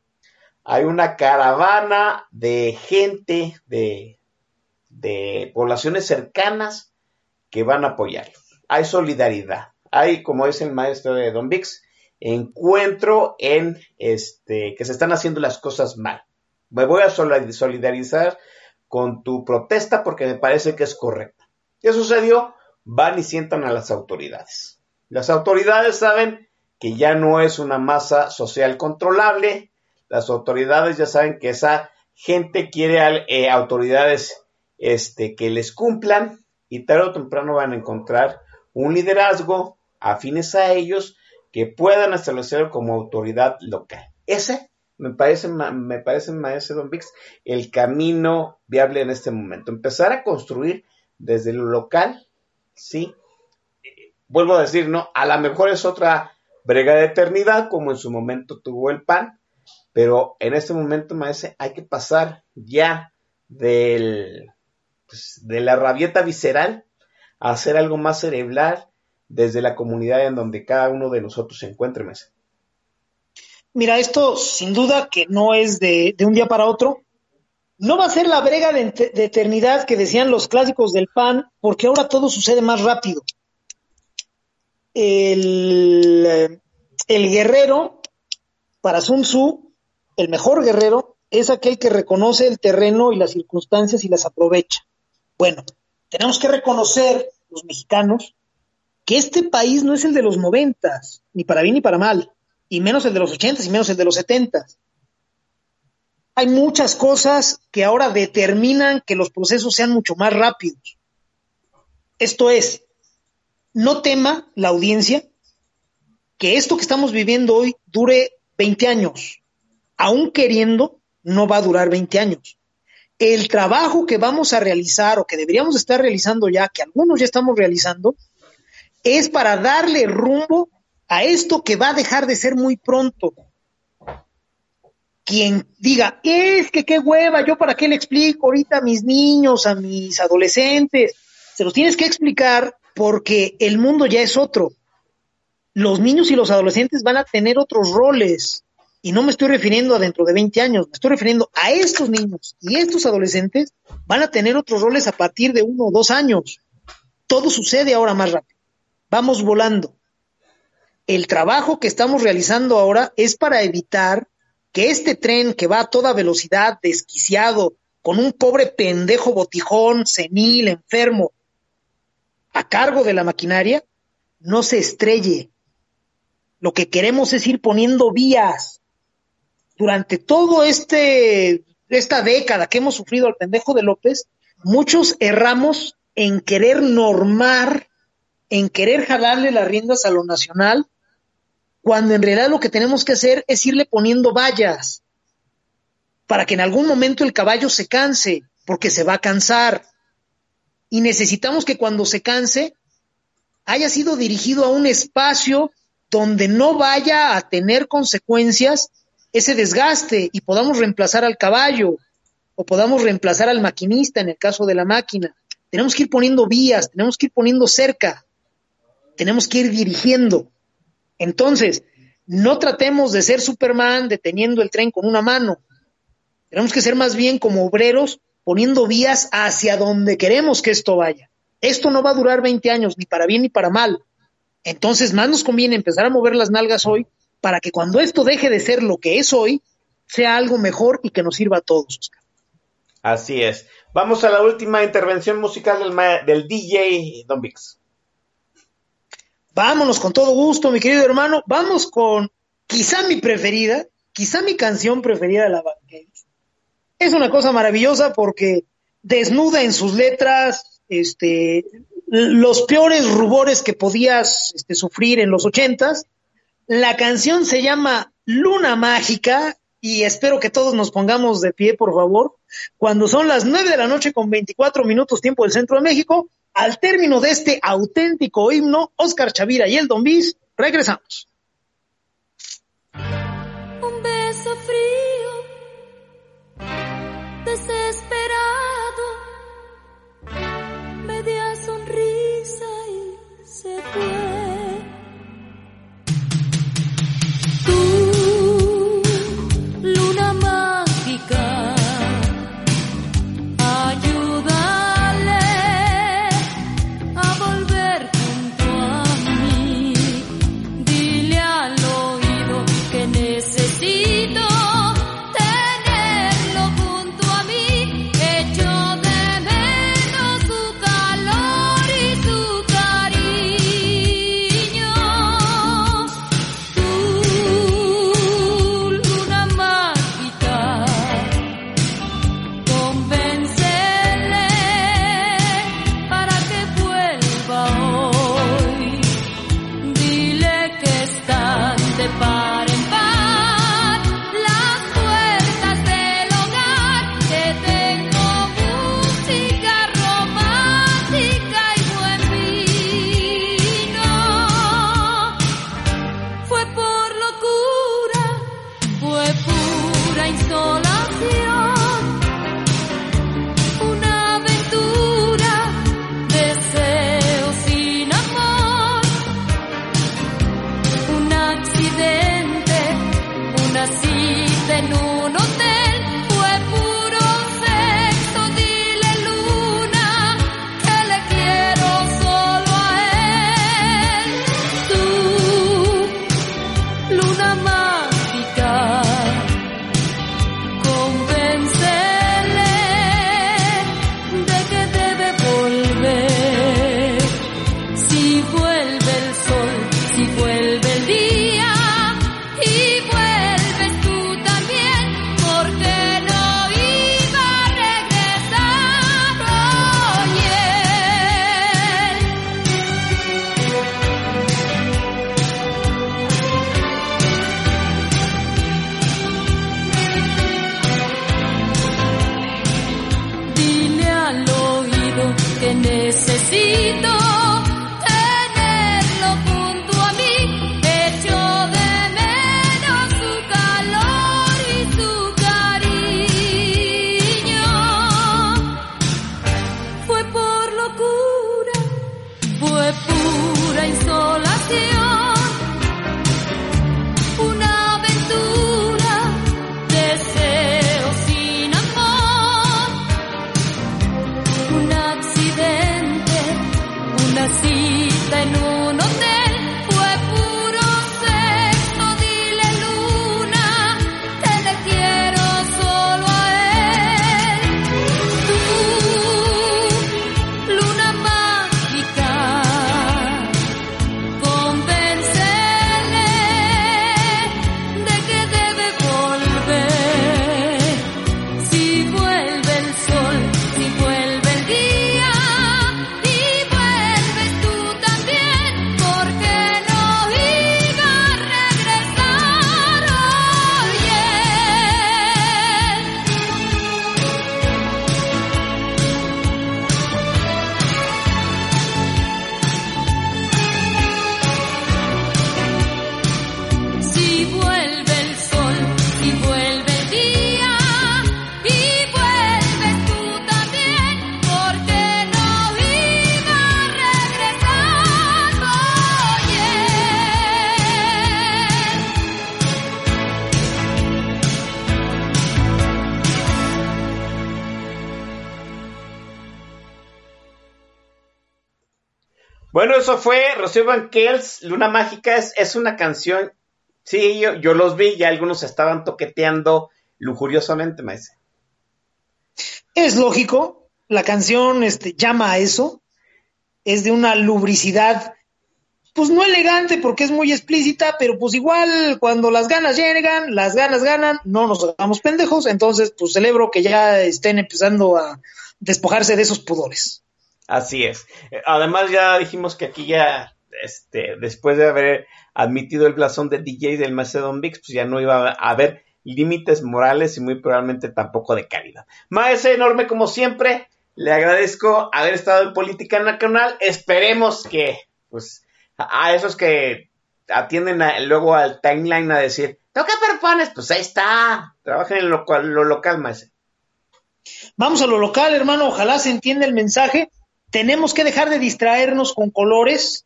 Hay una caravana de gente, de poblaciones cercanas que van a apoyarlos. Hay solidaridad. Hay, como dice el maestro de Don Vix, encuentro en este que se están haciendo las cosas mal. Me voy a solidarizar con tu protesta porque me parece que es correcta. ¿Qué sucedió? Van y sientan a las autoridades. Las autoridades saben que ya no es una masa social controlable. Las autoridades ya saben que esa gente quiere eh, autoridades este, que les cumplan y tarde o temprano van a encontrar un liderazgo afines a ellos que puedan establecer como autoridad local. Ese me parece, me parece, maestro Don Vix, el camino viable en este momento. Empezar a construir desde lo local, sí. Vuelvo a decir, no, a lo mejor es otra brega de eternidad, como en su momento tuvo el PAN, pero en este momento, maestro, hay que pasar ya del, pues, de la rabieta visceral a hacer algo más cerebral desde la comunidad en donde cada uno de nosotros se encuentre. Mira, esto sin duda que no es de, un día para otro. No va a ser la brega de, eternidad que decían los clásicos del pan, porque ahora todo sucede más rápido. El guerrero, para Sun Tzu, el mejor guerrero, es aquel que reconoce el terreno y las circunstancias y las aprovecha. Bueno, tenemos que reconocer, los mexicanos, que este país no es el de los noventas, ni para bien ni para mal y menos el de los 80 y menos el de los 70. Hay muchas cosas que ahora determinan que los procesos sean mucho más rápidos. Esto es, no tema la audiencia que esto que estamos viviendo hoy dure 20 años. Aún queriendo, no va a durar 20 años. El trabajo que vamos a realizar o que deberíamos estar realizando ya, que algunos ya estamos realizando, es para darle rumbo a esto que va a dejar de ser muy pronto. Quien diga, es que qué hueva, yo para qué le explico ahorita a mis niños, a mis adolescentes, se los tienes que explicar porque el mundo ya es otro. Los niños y los adolescentes van a tener otros roles. Y no me estoy refiriendo a dentro de 20 años, me estoy refiriendo a estos niños y estos adolescentes van a tener otros roles a partir de uno o dos años. Todo sucede ahora más rápido. Vamos volando el trabajo que estamos realizando ahora es para evitar que este tren que va a toda velocidad, desquiciado, con un pobre pendejo botijón, senil, enfermo, a cargo de la maquinaria, no se estrelle. Lo que queremos es ir poniendo vías. Durante todo este esta década que hemos sufrido al pendejo de López, muchos erramos en querer normar, en querer jalarle las riendas a lo nacional cuando en realidad lo que tenemos que hacer es irle poniendo vallas para que en algún momento el caballo se canse, porque se va a cansar. Y necesitamos que cuando se canse haya sido dirigido a un espacio donde no vaya a tener consecuencias ese desgaste y podamos reemplazar al caballo o podamos reemplazar al maquinista en el caso de la máquina. Tenemos que ir poniendo vías, tenemos que ir poniendo cerca, tenemos que ir dirigiendo. Entonces, no tratemos de ser Superman deteniendo el tren con una mano. Tenemos que ser más bien como obreros poniendo vías hacia donde queremos que esto vaya. Esto no va a durar 20 años, ni para bien ni para mal. Entonces, más nos conviene empezar a mover las nalgas hoy para que cuando esto deje de ser lo que es hoy, sea algo mejor y que nos sirva a todos. Así es. Vamos a la última intervención musical del, del DJ Don Vix. Vámonos con todo gusto, mi querido hermano. Vamos con quizá mi preferida, quizá mi canción preferida de la banda. Es una cosa maravillosa porque desnuda en sus letras este, los peores rubores que podías este, sufrir en los ochentas. La canción se llama Luna Mágica y espero que todos nos pongamos de pie, por favor, cuando son las nueve de la noche con 24 minutos tiempo del Centro de México. Al término de este auténtico himno, Oscar Chavira y el Don regresamos. Un beso frío, necesito Rocío Banquels, Luna Mágica, es, es una canción. Sí, yo, yo los vi, ya algunos estaban toqueteando lujuriosamente, maestro. Es lógico, la canción este, llama a eso, es de una lubricidad, pues no elegante porque es muy explícita, pero pues igual cuando las ganas llegan, las ganas ganan, no nos hagamos pendejos, entonces pues celebro que ya estén empezando a despojarse de esos pudores. Así es. Además, ya dijimos que aquí ya, este, después de haber admitido el blasón de DJ del Macedon Vix, pues ya no iba a haber límites morales y muy probablemente tampoco de calidad. Maese enorme como siempre, le agradezco haber estado en Política Nacional. Esperemos que, pues, a esos que atienden luego al timeline a decir, toca perfones, pues ahí está. Trabajen en lo, lo local, maese. Vamos a lo local, hermano, ojalá se entienda el mensaje. Tenemos que dejar de distraernos con colores,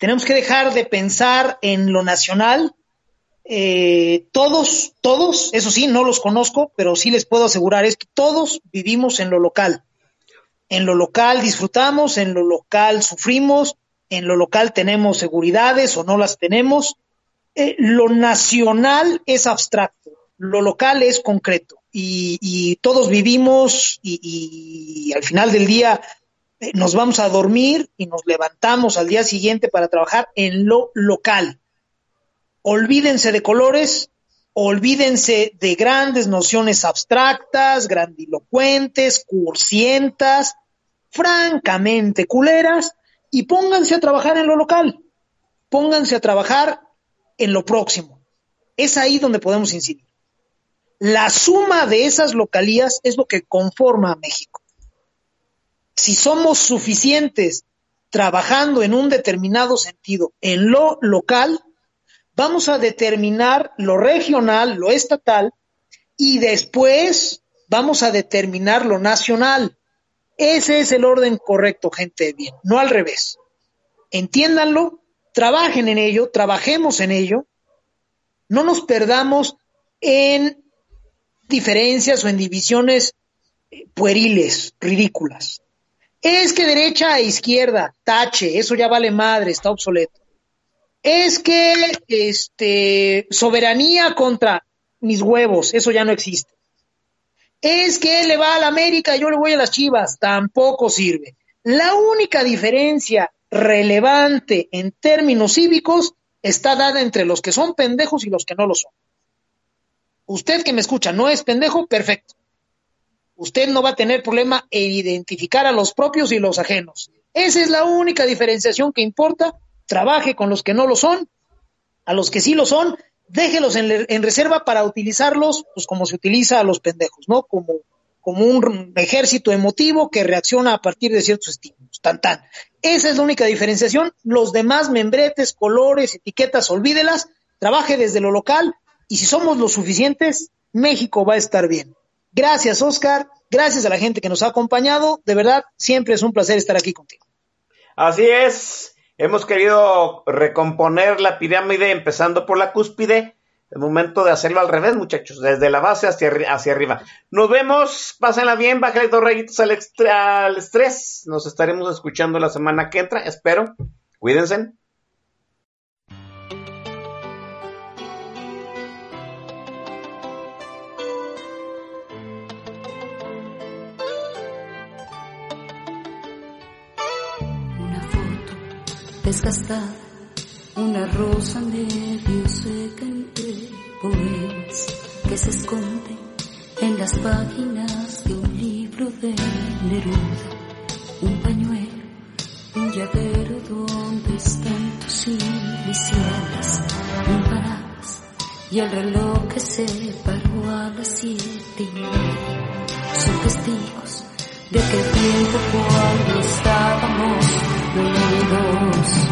tenemos que dejar de pensar en lo nacional. Eh, todos, todos, eso sí, no los conozco, pero sí les puedo asegurar esto, todos vivimos en lo local. En lo local disfrutamos, en lo local sufrimos, en lo local tenemos seguridades o no las tenemos. Eh, lo nacional es abstracto, lo local es concreto y, todos vivimos y, al final del día nos vamos a dormir y nos levantamos al día siguiente para trabajar en lo local. Olvídense de colores, olvídense de grandes nociones abstractas, grandilocuentes, cursientas, francamente culeras, y pónganse a trabajar en lo local. Pónganse a trabajar en lo próximo. Es ahí donde podemos incidir. La suma de esas localías es lo que conforma a México. Si somos suficientes trabajando en un determinado sentido en lo local, vamos a determinar lo regional, lo estatal, y después vamos a determinar lo nacional. Ese es el orden correcto, gente de bien, no al revés. Entiéndanlo, trabajen en ello, trabajemos en ello, no nos perdamos en diferencias o en divisiones eh, pueriles, ridículas. Es que derecha e izquierda, tache, eso ya vale madre, está obsoleto. Es que este soberanía contra mis huevos, eso ya no existe. Es que él le va a la América, yo le voy a las Chivas, tampoco sirve. La única diferencia relevante en términos cívicos está dada entre los que son pendejos y los que no lo son. Usted que me escucha no es pendejo, perfecto. Usted no va a tener problema en identificar a los propios y los ajenos. Esa es la única diferenciación que importa. Trabaje con los que no lo son, a los que sí lo son, déjelos en, reserva para utilizarlos pues como se utiliza a los pendejos, ¿no? Como como un ejército emotivo que reacciona a partir de ciertos estímulos. Tan tan. Esa es la única diferenciación. Los demás membretes, colores, etiquetas, olvídelas. Trabaje desde lo local y si somos lo suficientes, México va a estar bien. Gracias, Oscar. Gracias a la gente que nos ha acompañado. De verdad, siempre es un placer estar aquí contigo. Así es. Hemos querido recomponer la pirámide empezando por la cúspide. Es momento de hacerlo al revés, muchachos, desde la base hacia, hacia arriba. Nos vemos, pásenla bien, bájale dos rayitos al, al estrés. Nos estaremos escuchando la semana que entra, espero. Cuídense. Desgastada, una rosa medio seca entre poemas que se esconde en las páginas de un libro de Neruda. Un pañuelo, un llavero donde están tus iniciales, un paraguas y el reloj que se paró a las siete y media. Son testigos de aquel tiempo cuando estábamos unidos.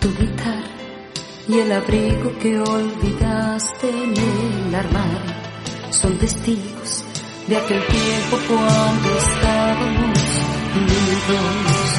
Tu guitarra y el abrigo que olvidaste en el armario son testigos de aquel tiempo cuando estábamos unidos.